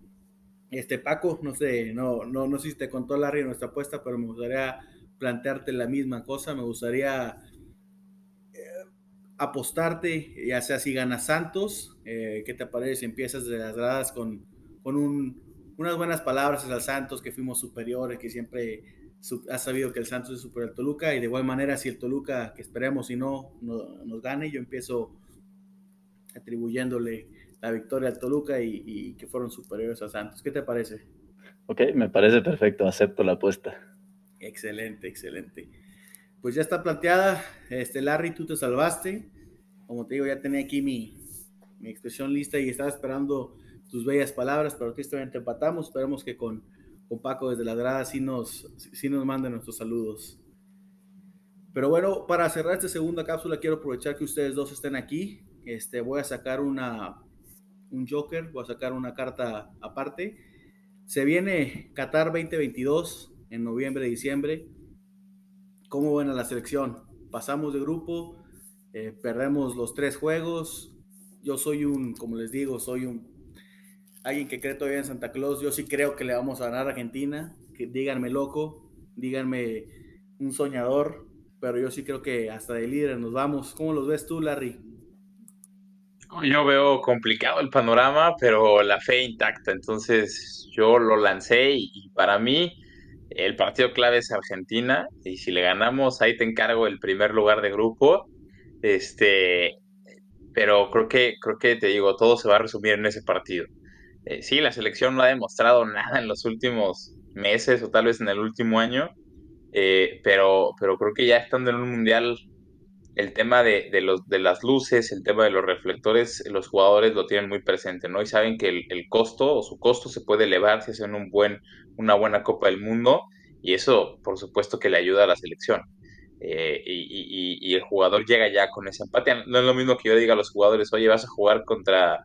Este, Paco, no sé, no, no, no sé si te contó Larry nuestra apuesta, pero me gustaría plantearte la misma cosa. Me gustaría apostarte, ya sea si gana Santos, eh, ¿qué te parece empiezas de las gradas con, con unas buenas palabras al Santos, que fuimos superiores, que siempre has sabido que el Santos es superior al Toluca, y de igual manera si el Toluca, que esperemos si no, no nos gane, yo empiezo atribuyéndole la victoria al Toluca y, y que fueron superiores a Santos. ¿Qué te parece? Ok, me parece perfecto, acepto la apuesta. Excelente, excelente. Pues ya está planteada. Este, Larry, tú te salvaste. Como te digo, ya tenía aquí mi, mi expresión lista y estaba esperando tus bellas palabras, pero tristemente empatamos. Esperemos que con, con Paco desde la grada sí nos, sí nos manden nuestros saludos. Pero bueno, para cerrar esta segunda cápsula, quiero aprovechar que ustedes dos estén aquí. Este, voy a sacar una, un Joker, voy a sacar una carta aparte. Se viene Qatar 2022 en noviembre, diciembre. ¿Cómo ven a la selección? Pasamos de grupo, eh, perdemos los tres juegos. Yo soy un, como les digo, soy un alguien que cree todavía en Santa Claus. Yo sí creo que le vamos a ganar a Argentina. Que, díganme loco, díganme un soñador, pero yo sí creo que hasta de líder nos vamos. ¿Cómo los ves tú, Larry? Yo veo complicado el panorama, pero la fe intacta. Entonces yo lo lancé y, para mí el partido clave es Argentina y si le ganamos ahí te encargo el primer lugar de grupo. Este, pero creo que creo que te digo todo se va a resumir en ese partido. Eh, sí, la selección no ha demostrado nada en los últimos meses o tal vez en el último año, eh, pero pero creo que ya estando en un mundial el tema de, los, de las luces, el tema de los reflectores, los jugadores lo tienen muy presente, ¿no? Y saben que el, costo o su costo se puede elevar si hacen un buen, una buena Copa del Mundo y eso, por supuesto, que le ayuda a la selección. Eh, y, el jugador llega ya con esa empatía. No es lo mismo que yo diga a los jugadores, oye, vas a jugar contra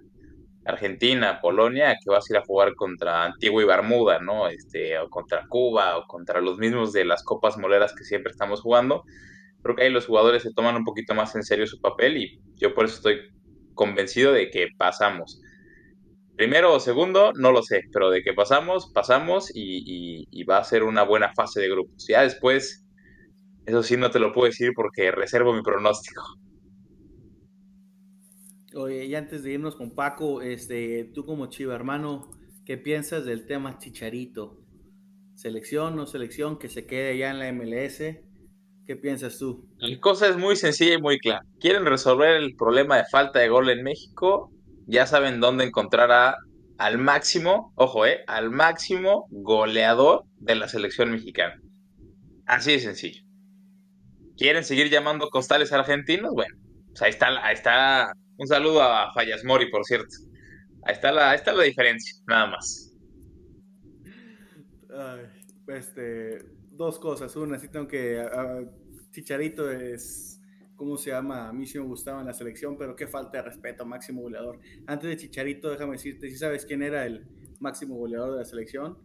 Argentina, Polonia, que vas a ir a jugar contra Antigua y Bermuda, ¿no? Este, o contra Cuba, o contra los mismos de las copas moleras que siempre estamos jugando creo que ahí los jugadores se toman un poquito más en serio su papel y yo por eso estoy convencido de que pasamos. Primero o segundo, no lo sé, pero de que pasamos, pasamos y, va a ser una buena fase de grupos. Ya después, eso sí no te lo puedo decir porque reservo mi pronóstico. Oye, y antes de irnos con Paco, este, tú como chiva hermano, ¿qué piensas del tema Chicharito? ¿Selección o selección que se quede ya en la MLS? ¿Qué piensas tú? La cosa es muy sencilla y muy clara. ¿Quieren resolver el problema de falta de gol en México? Ya saben dónde encontrar a, al máximo, ojo, eh, al máximo goleador de la selección mexicana. Así de sencillo. ¿Quieren seguir llamando costales argentinos? Bueno, pues ahí está, ahí está. Un saludo a Fallas Mori, por cierto. Ahí está la, ahí está la diferencia, nada más. este, dos cosas. Una, sí tengo que. Chicharito es. ¿Cómo se llama? A mí sí me gustaba en la selección, pero qué falta de respeto, máximo goleador. Antes de Chicharito, déjame decirte, si sabes quién era el máximo goleador de la selección?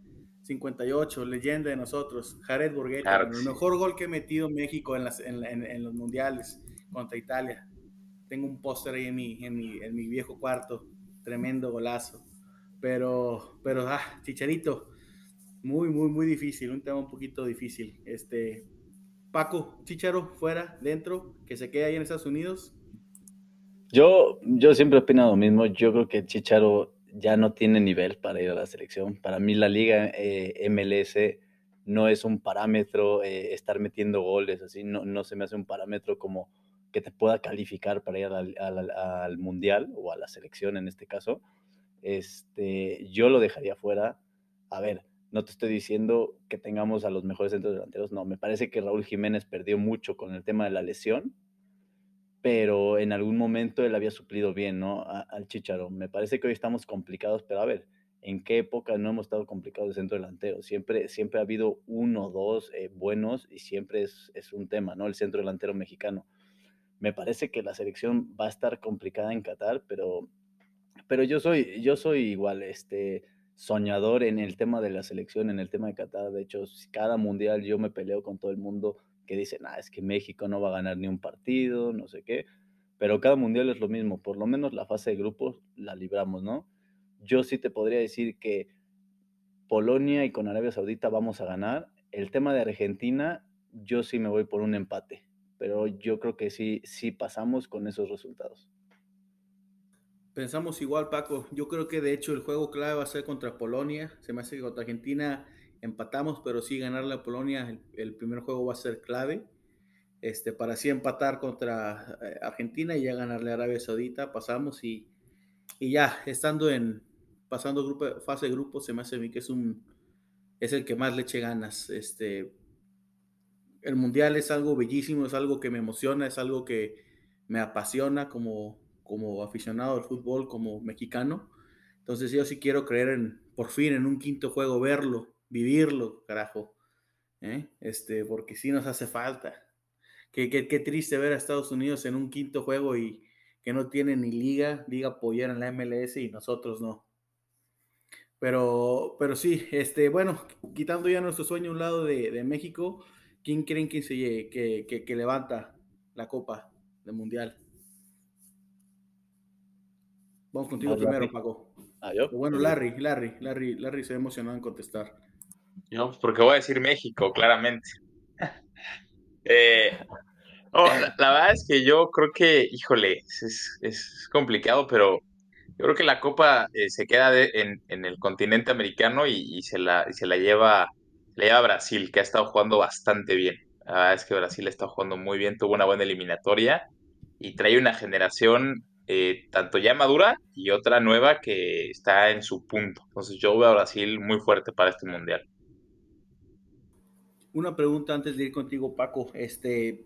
58, leyenda de nosotros, Jared Borghetti, el mejor gol que he metido México en, las, en, en, los mundiales contra Italia. Tengo un póster ahí en mi, en mi, en mi viejo cuarto, tremendo golazo. Pero, pero, ah, Chicharito, muy, muy, muy difícil, un tema un poquito difícil. Este, Paco, Chicharo, fuera, dentro, que se quede ahí en Estados Unidos. Yo, yo siempre he opinado lo mismo. Yo creo que Chicharo ya no tiene nivel para ir a la selección. Para mí la liga eh, MLS no es un parámetro, eh, estar metiendo goles así, no, no se me hace un parámetro como que te pueda calificar para ir al, al, mundial o a la selección en este caso. Este, yo lo dejaría fuera. A ver, no te estoy diciendo que tengamos a los mejores centros delanteros, no. Me parece que Raúl Jiménez perdió mucho con el tema de la lesión, pero en algún momento él había suplido bien, ¿no? al Chicharo. Me parece que hoy estamos complicados, pero a ver, ¿en qué época no hemos estado complicados de centro delantero? Siempre, siempre ha habido uno o dos eh, buenos y siempre es, es un tema, ¿no? El centro delantero mexicano. Me parece que la selección va a estar complicada en Qatar, pero, pero yo soy, yo soy igual, este soñador en el tema de la selección, en el tema de Qatar. De hecho, cada mundial yo me peleo con todo el mundo que dice, ah, es que México no va a ganar ni un partido, no sé qué. Pero cada mundial es lo mismo, por lo menos la fase de grupos la libramos, ¿no? Yo sí te podría decir que Polonia y con Arabia Saudita vamos a ganar. El tema de Argentina, yo sí me voy por un empate, pero yo creo que sí, sí pasamos con esos resultados. Pensamos igual, Paco. Yo creo que de hecho el juego clave va a ser contra Polonia. Se me hace que contra Argentina empatamos, pero sí ganarle a Polonia, el, primer juego va a ser clave. Este, para así empatar contra eh, Argentina y ya ganarle a Arabia Saudita, pasamos y, y ya, estando en, pasando fase de grupo, se me hace a mí que es un, es el que más le eche ganas. Este, el mundial es algo bellísimo, es algo que me emociona, es algo que me apasiona como, como aficionado al fútbol, como mexicano. Entonces yo sí quiero creer en, por fin, en un quinto juego, verlo, vivirlo, carajo. ¿eh? Este, porque sí nos hace falta. Qué, qué, triste ver a Estados Unidos en un quinto juego y que no tiene ni liga, liga apoyar en la MLS y nosotros no. Pero, pero sí, este, bueno, quitando ya nuestro sueño a un lado de, México, ¿quién creen que, se, que, que levanta la copa del mundial? Vamos contigo primero, Paco. Ah, ¿yo? Bueno, Larry, Larry, Larry, Larry se ha emocionado en contestar. No, pues porque voy a decir México, claramente. [laughs] eh, oh, la, la, verdad es que yo creo que, híjole, es, es complicado, pero yo creo que la Copa eh, se queda de, en, en, el continente americano y, y, se la, y se la lleva, le lleva a Brasil, que ha estado jugando bastante bien. La verdad es que Brasil está jugando muy bien, tuvo una buena eliminatoria y trae una generación eh, tanto ya madura y otra nueva que está en su punto. Entonces yo veo a Brasil muy fuerte para este mundial. Una pregunta antes de ir contigo, Paco. Este,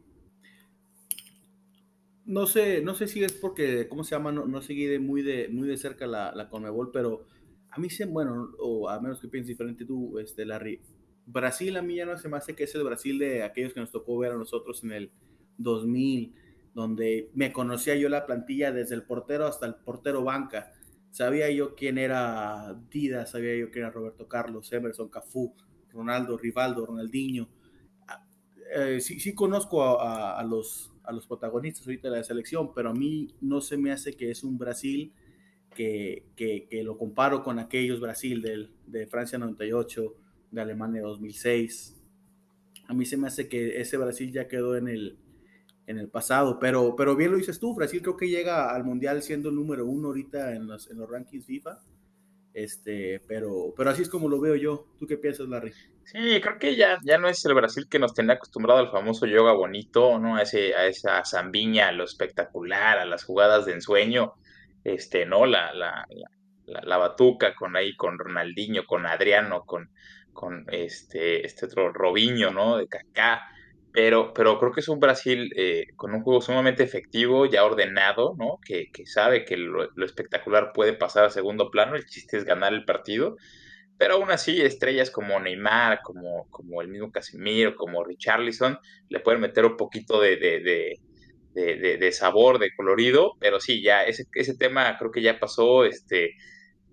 no sé, no sé si es porque, ¿cómo se llama? No, no seguí de muy de muy de cerca la, la Conmebol, pero a mí se, bueno, o a menos que pienses diferente tú, este, Larry. Brasil a mí ya no se me hace que es el Brasil de aquellos que nos tocó ver a nosotros en el 2000, donde me conocía yo la plantilla desde el portero hasta el portero banca. Sabía yo quién era Dida, sabía yo quién era Roberto Carlos, Emerson, Cafú, Ronaldo, Rivaldo, Ronaldinho. Eh, sí, sí, conozco a, a, a, los, a los protagonistas ahorita de la selección, pero a mí no se me hace que es un Brasil que, que, que lo comparo con aquellos Brasil del, de Francia 98, de Alemania 2006. A mí se me hace que ese Brasil ya quedó en el, en el pasado, pero, pero bien lo dices tú, Brasil creo que llega al Mundial siendo el número uno ahorita en los, en los rankings FIFA, este, pero, pero así es como lo veo yo. ¿Tú qué piensas, Larry? Sí, creo que ya, ya no es el Brasil que nos tenía acostumbrado al famoso yoga bonito, ¿no? A, ese, a esa zambiña, a lo espectacular, a las jugadas de ensueño, este, ¿no? La, la, la, la batuca con ahí, con Ronaldinho, con Adriano, con, con este, este otro Robinho, ¿no? De Kaká pero, pero creo que es un Brasil eh, con un juego sumamente efectivo, ya ordenado, ¿no? Que, que sabe que lo, lo, espectacular puede pasar a segundo plano, el chiste es ganar el partido, pero aún así estrellas como Neymar, como, como el mismo Casemiro, como Richarlison, le pueden meter un poquito de, de, de, de, de sabor, de colorido, pero sí, ya ese, ese tema creo que ya pasó, este,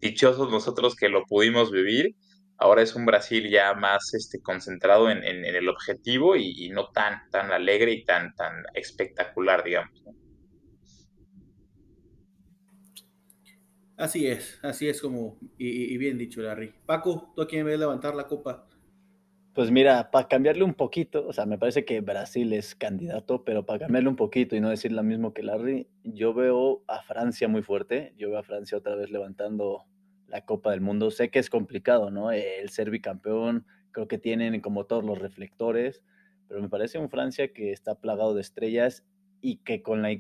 dichosos nosotros que lo pudimos vivir, ahora es un Brasil ya más este, concentrado en, en, en el objetivo y, y, no tan, tan alegre y tan, tan espectacular, digamos. ¿no? Así es, así es como, y, y, bien dicho, Larry. Paco, ¿tú a quién ves levantar la copa? Pues mira, para cambiarle un poquito, o sea, me parece que Brasil es candidato, pero para cambiarle un poquito y no decir lo mismo que Larry, yo veo a Francia muy fuerte, yo veo a Francia otra vez levantando la Copa del Mundo. Sé que es complicado, ¿no? El ser bicampeón, creo que tienen como todos los reflectores, pero me parece un Francia que está plagado de estrellas y que con la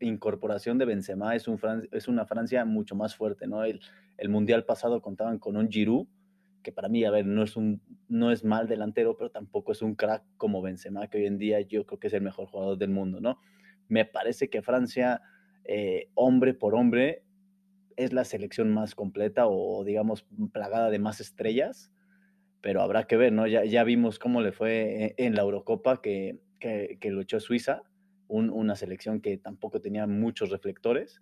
incorporación de Benzema es, un es una Francia mucho más fuerte, ¿no? El, el, Mundial pasado contaban con un Giroud, que para mí, a ver, no es, un, no es mal delantero, pero tampoco es un crack como Benzema, que hoy en día yo creo que es el mejor jugador del mundo, ¿no? Me parece que Francia, eh, hombre por hombre, es la selección más completa o, digamos, plagada de más estrellas, pero habrá que ver, ¿no? Ya, ya vimos cómo le fue e, en la Eurocopa que, que, que luchó Suiza, un, una selección que tampoco tenía muchos reflectores,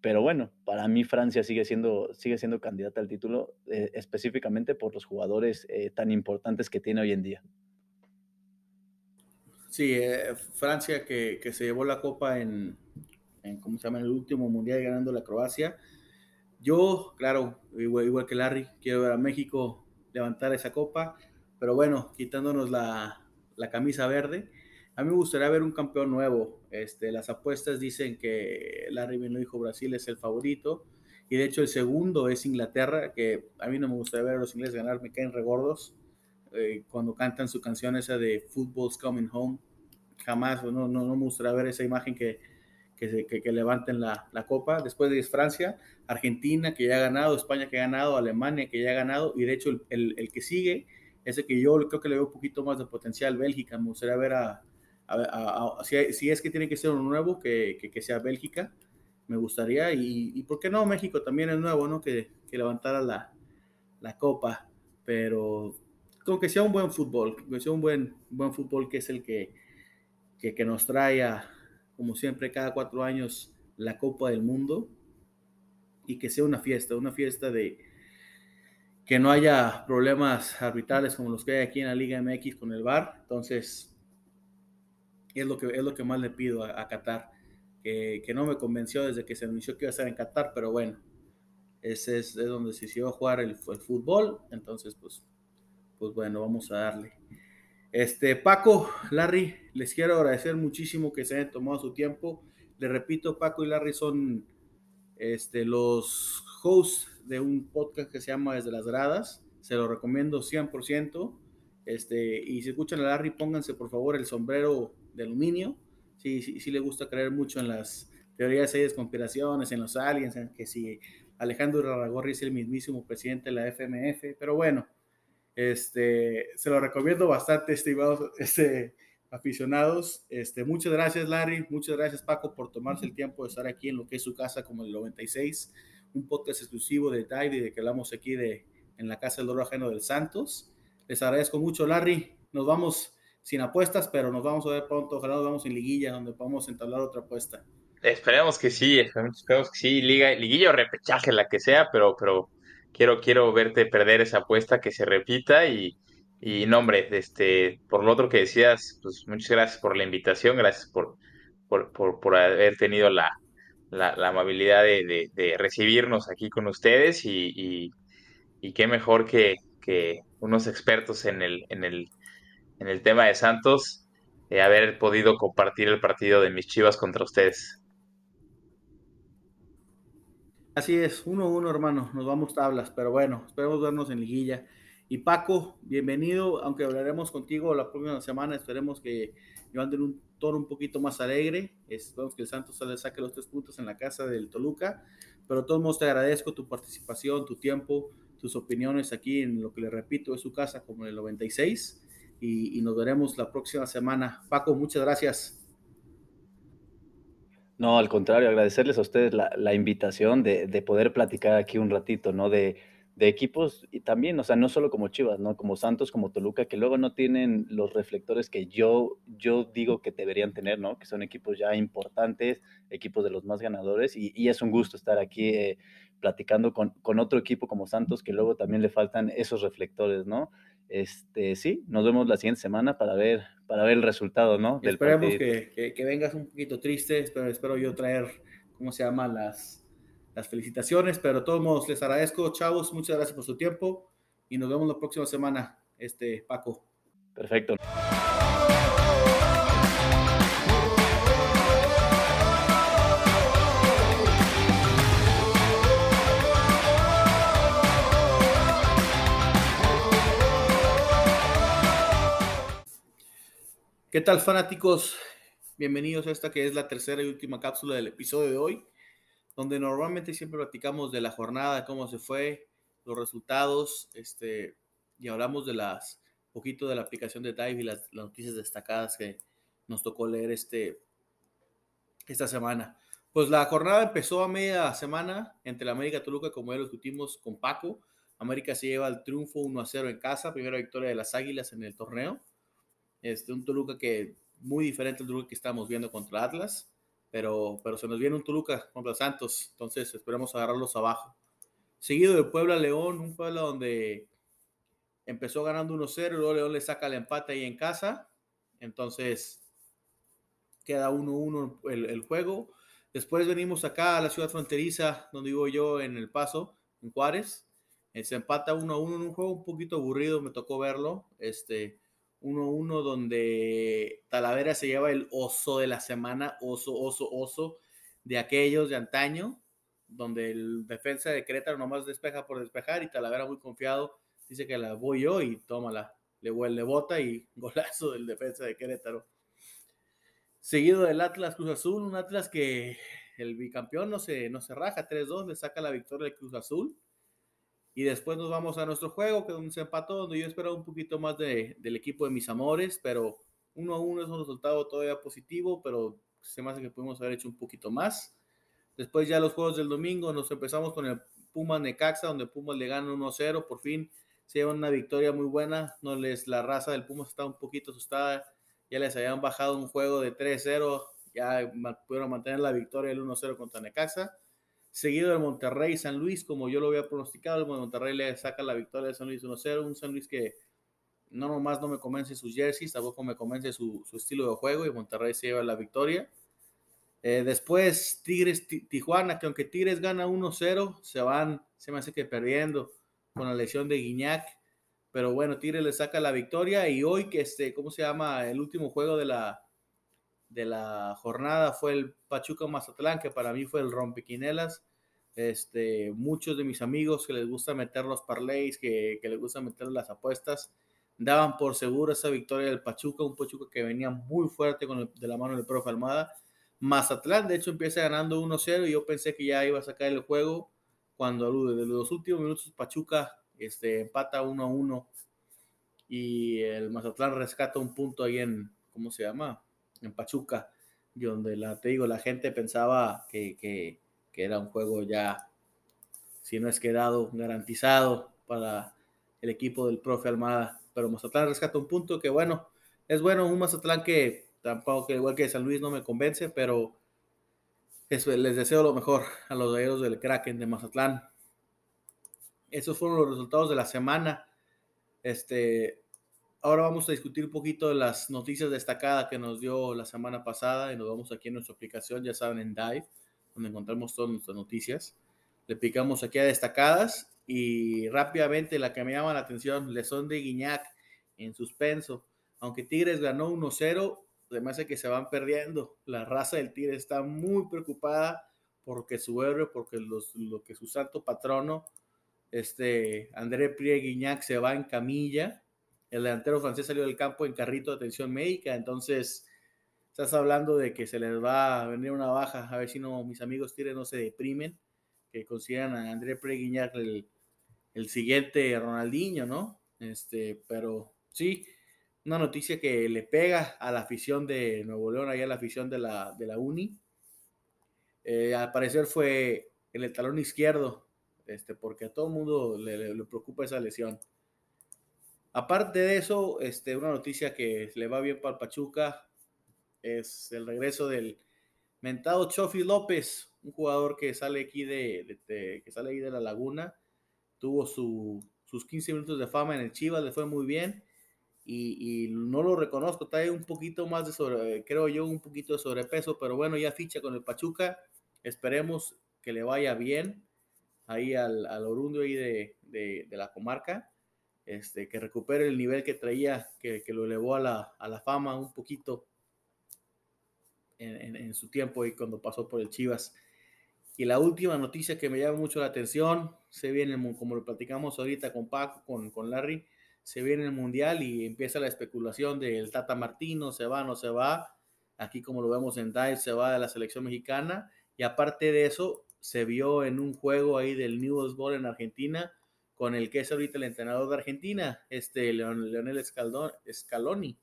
pero bueno, para mí Francia sigue siendo, sigue siendo candidata al título eh, específicamente por los jugadores eh, tan importantes que tiene hoy en día. Sí, eh, Francia que, que, se llevó la copa en, en, ¿cómo se llama? En el último mundial ganando la Croacia. Yo, claro, igual, que Larry, quiero ver a México levantar esa copa, pero bueno, quitándonos la, la camisa verde, a mí me gustaría ver un campeón nuevo. Este, las apuestas dicen que Larry bien lo dijo, Brasil es el favorito, y de hecho el segundo es Inglaterra, que a mí no me gustaría ver a los ingleses ganar, me caen regordos eh, cuando cantan su canción esa de Football's Coming Home. Jamás, no, no, no me gustaría ver esa imagen que, que, levanten la, copa. Después de Francia, Argentina, que ya ha ganado, España, que ha ganado, Alemania, que ya ha ganado, y de hecho el, que sigue, ese que yo creo que le veo un poquito más de potencial, Bélgica. Me gustaría ver a, si, es que tiene que ser uno nuevo, que, sea Bélgica. Me gustaría, y, por qué no, México también es nuevo, ¿no? Que, levantara la, copa, pero con que sea un buen fútbol, que sea un buen, buen fútbol que es el que, que nos trae a, como siempre, cada cuatro años la Copa del Mundo y que sea una fiesta, una fiesta de que no haya problemas arbitrales como los que hay aquí en la Liga MX con el VAR. Entonces, es lo que, es lo que más le pido a, a Qatar, que, que, no me convenció desde que se anunció que iba a estar en Qatar, pero bueno, ese es, es donde se a jugar el, el, fútbol, entonces pues, pues bueno, vamos a darle. Este, Paco, Larry, les quiero agradecer muchísimo que se hayan tomado su tiempo. Les repito, Paco y Larry son este, los hosts de un podcast que se llama Desde las Gradas. Se lo recomiendo 100%. Este, y si escuchan a Larry, pónganse por favor el sombrero de aluminio. Sí, sí, sí le gusta creer mucho en las teorías de conspiraciones, en los aliens, en que si Alejandro Raragorri es el mismísimo presidente de la FMF. Pero bueno, este, se lo recomiendo bastante, estimados [laughs] este, aficionados. Este, muchas gracias, Larry. Muchas gracias, Paco, por tomarse el tiempo de estar aquí en lo que es su casa como el 96, un podcast exclusivo de Dive de que hablamos aquí de en la casa del oro ajeno del Santos. Les agradezco mucho, Larry. Nos vamos sin apuestas, pero nos vamos a ver pronto. Ojalá nos vamos en liguilla, donde podamos entablar otra apuesta. Esperemos que sí, esperemos que sí, liga, liguilla o repechaje, la que sea, pero, pero quiero, quiero verte perder esa apuesta, que se repita y, y este, por lo otro que decías, pues muchas gracias por la invitación, gracias por, por, por, por haber tenido la, la, la amabilidad de, recibirnos aquí con ustedes y, y, y qué mejor que, que, unos expertos en el, en el, en el tema de Santos, eh, haber podido compartir el partido de mis chivas contra ustedes. Así es, uno a uno, hermano, nos vamos tablas, pero bueno, esperemos vernos en liguilla. Y Paco, bienvenido, aunque hablaremos contigo la próxima semana, esperemos que llevando un tono un poquito más alegre, esperemos que el Santos le saque los tres puntos en la casa del Toluca, pero todos modos te agradezco tu participación, tu tiempo, tus opiniones aquí en lo que le repito es su casa como en el 96 y, y nos veremos la próxima semana. Paco, muchas gracias. No, al contrario, agradecerles a ustedes la, la invitación de, de, poder platicar aquí un ratito, ¿no? De, de, equipos y también, o sea, no solo como Chivas, ¿no? Como Santos, como Toluca, que luego no tienen los reflectores que yo, yo digo que deberían tener, ¿no? Que son equipos ya importantes, equipos de los más ganadores y, y es un gusto estar aquí eh, platicando con, con otro equipo como Santos que luego también le faltan esos reflectores, ¿no? Este, sí, nos vemos la siguiente semana para ver, para ver el resultado, ¿no? Del Esperemos que, que, que, vengas un poquito triste, pero espero yo traer, ¿cómo se llama? Las, las felicitaciones, pero de todos modos les agradezco, chavos, muchas gracias por su tiempo y nos vemos la próxima semana, este, Paco. Perfecto. ¿Qué tal fanáticos? Bienvenidos a esta que es la tercera y última cápsula del episodio de hoy, donde normalmente siempre platicamos de la jornada, cómo se fue, los resultados, este, y hablamos de las, poquito de la aplicación de Dive y las, noticias destacadas que nos tocó leer este, esta semana. Pues la jornada empezó a media semana entre la América Toluca, como ya lo discutimos con Paco. América se lleva el triunfo 1 a 0 en casa, primera victoria de las Águilas en el torneo. Este, un Toluca que muy diferente al Toluca que estamos viendo contra Atlas, pero, pero se nos viene un Toluca contra Santos, entonces esperemos agarrarlos abajo. Seguido de Puebla León, un Puebla donde empezó ganando 1-0, luego León le saca el empate ahí en casa, entonces queda 1-1 el, el, juego. Después venimos acá a la ciudad fronteriza, donde vivo yo en El Paso, en Juárez. Se empata 1-1 en un juego un poquito aburrido, me tocó verlo. Este, 1-1 donde Talavera se lleva el oso de la semana, oso, oso, oso de aquellos de antaño, donde el defensa de Querétaro nomás despeja por despejar y Talavera muy confiado dice que la voy yo y tómala, le, le bota y [laughs] golazo del defensa de Querétaro. Seguido del Atlas Cruz Azul, un Atlas que el bicampeón no se, no se raja, 3-2, le saca la victoria del Cruz Azul. Y después nos vamos a nuestro juego, que donde se empató, donde yo esperaba un poquito más de, del equipo de mis amores, pero 1-1 es un resultado todavía positivo, pero se me hace que pudimos haber hecho un poquito más. Después ya los juegos del domingo nos empezamos con el Pumas Necaxa, donde Pumas le gana 1-0, por fin se lleva una victoria muy buena, no les, la raza del Pumas está un poquito asustada, ya les habían bajado un juego de 3-0, ya pudieron mantener la victoria del 1-0 contra Necaxa. Seguido del Monterrey San Luis, como yo lo había pronosticado, el Monterrey le saca la victoria de San Luis 1-0, un San Luis que no nomás no me convence sus jerseys, tampoco me convence su, su estilo de juego y Monterrey se lleva la victoria. Eh, después Tigres Tijuana, que aunque Tigres gana 1-0, se van, se me hace que perdiendo con la lesión de Guiñac. Pero bueno, Tigres le saca la victoria y hoy que este, ¿cómo se llama? El último juego de la, de la jornada fue el Pachuca Mazatlán, que para mí fue el rompequinelas. Este, muchos de mis amigos que les gusta meter los parlays, que, que les gusta meter las apuestas, daban por seguro esa victoria del Pachuca, un Pachuca que venía muy fuerte con de la mano del profe Almada Mazatlán, de hecho, empieza ganando 1-0 y yo pensé que ya iba a sacar el juego cuando de los últimos minutos Pachuca este, empata 1-1 y el Mazatlán rescata un punto ahí en, ¿cómo se llama? En Pachuca, donde la, te digo, la gente pensaba que, que, que era un juego ya, si no es quedado, garantizado para el equipo del profe Almada, pero Mazatlán rescata un punto que bueno, es bueno, un Mazatlán que tampoco que igual que San Luis no me convence, pero les deseo lo mejor a los galleros del Kraken de Mazatlán. Esos fueron los resultados de la semana. Este, ahora vamos a discutir un poquito de las noticias destacadas que nos dio la semana pasada y nos vamos aquí en nuestra aplicación, ya saben, en Dive, donde encontramos todas nuestras noticias. Le picamos aquí a destacadas y rápidamente la que me llama la atención, Lesón de Guiñac en suspenso. Aunque Tigres ganó 1-0, además de que se van perdiendo. La raza del Tigre está muy preocupada porque su héroe, porque lo que su santo patrono, este André Prie Guignac, se va en camilla. El delantero francés salió del campo en carrito de atención médica, entonces estás hablando de que se les va a venir una baja, a ver si no mis amigos Tigres no se deprimen, que consideran a André Prie Guignac el, el siguiente Ronaldinho, ¿no? Este, pero sí, una noticia que le pega a la afición de Nuevo León, allá a la afición de la, de la Uni. Eh, al parecer fue en el talón izquierdo, este, porque a todo el mundo le, preocupa esa lesión. Aparte de eso, este, una noticia que le va bien para Pachuca es el regreso del mentado Chofi López, un jugador que sale aquí de, que sale ahí de la Laguna, tuvo sus 15 minutos de fama en el Chivas, le fue muy bien y, no lo reconozco, trae un poquito más de sobre, creo yo, un poquito de sobrepeso, pero bueno, ya ficha con el Pachuca, esperemos que le vaya bien ahí al, al ahí de, de, la comarca, este, que recupere el nivel que traía, que, que lo elevó a la, a la, fama un poquito en, en, su tiempo y cuando pasó por el Chivas. Y la última noticia que me llama mucho la atención, se viene, como lo platicamos ahorita con Paco, con, con Larry, se viene el Mundial y empieza la especulación del Tata Martino, se va, no se va. Aquí como lo vemos en Dive, se va de la selección mexicana. Y aparte de eso, se vio en un juego ahí del Newell's Bowl en Argentina, con el que es ahorita el entrenador de Argentina, este Leonel Scaloni.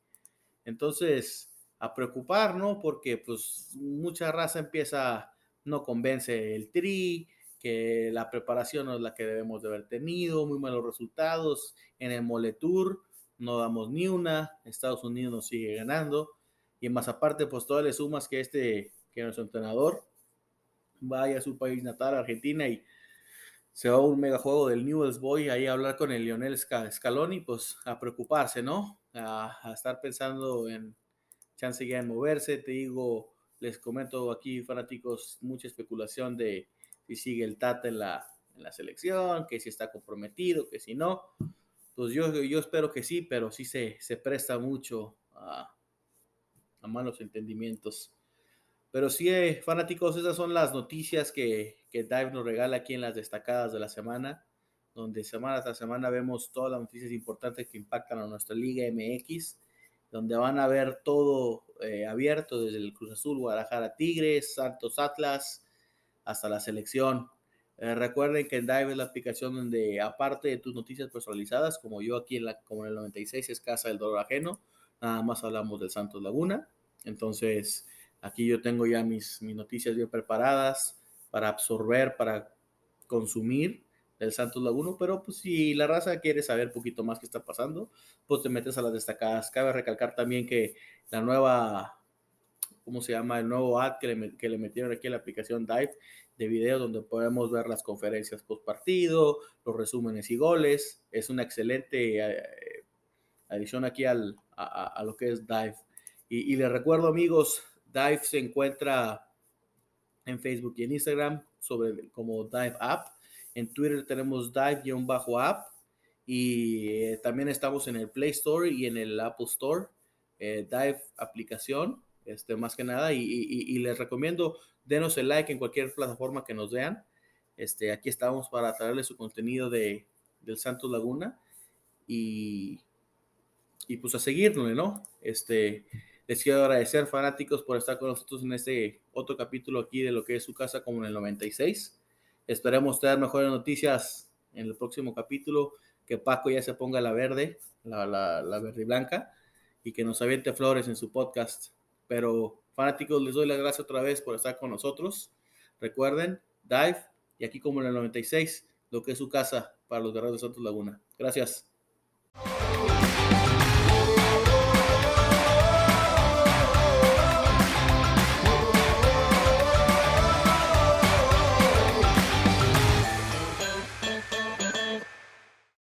Entonces, a preocupar, ¿no? Porque pues mucha raza empieza, no convence el tri, que la preparación no es la que debemos de haber tenido, muy malos resultados. En el Moletour no damos ni una, Estados Unidos nos sigue ganando. Y más aparte, pues todas las sumas que este, que nuestro entrenador vaya a su país natal, Argentina, y se va a un mega juego del Newell's Boy ahí a hablar con el Lionel Scaloni, pues a preocuparse, ¿no? A, estar pensando en chance ya en moverse. Te digo, les comento aquí, fanáticos, mucha especulación de si sigue el Tata en la, selección, que si está comprometido, que si no. Pues yo, espero que sí, pero sí se, se presta mucho a, a, malos entendimientos. Pero sí, eh, fanáticos, esas son las noticias que, que Dive nos regala aquí en las destacadas de la semana, donde semana tras semana vemos todas las noticias importantes que impactan a nuestra Liga MX. donde van a ver todo eh, abierto desde el Cruz Azul, Guadalajara Tigres, Santos Atlas, hasta la selección. Eh, recuerden que en Dive es la aplicación donde, aparte de tus noticias personalizadas, como yo aquí en la, como en el 96 es Casa del Dolor Ajeno, nada más hablamos del Santos Laguna. Entonces, aquí yo tengo ya mis, mis noticias bien preparadas para absorber, para consumir del Santos Laguna, pero pues si la raza quiere saber un poquito más qué está pasando, pues te metes a las destacadas. Cabe recalcar también que la nueva, ¿cómo se llama? El nuevo ad que le, que le metieron aquí a la aplicación Dive de video donde podemos ver las conferencias post partido, los resúmenes y goles. Es una excelente eh, adición aquí al, a, lo que es Dive. Y, y les recuerdo amigos, Dive se encuentra en Facebook y en Instagram sobre como Dive App. En Twitter tenemos Dive-app y eh, también estamos en el Play Store y en el Apple Store. Eh, Dive aplicación, este, más que nada, y, les recomiendo denos el like en cualquier plataforma que nos vean. Este, aquí estamos para traerles su contenido de, del Santos Laguna y, y pues a seguirnos, ¿no? Este, les quiero agradecer, fanáticos, por estar con nosotros en este otro capítulo aquí de lo que es su casa como en el 96. Esperemos tener mejores noticias en el próximo capítulo, que Paco ya se ponga la verde, la, la, verde y blanca, y que nos aviente flores en su podcast. Pero, fanáticos, les doy las gracias otra vez por estar con nosotros. Recuerden, Dive, y aquí como en el 96, lo que es su casa para los guerreros de Santos Laguna. Gracias.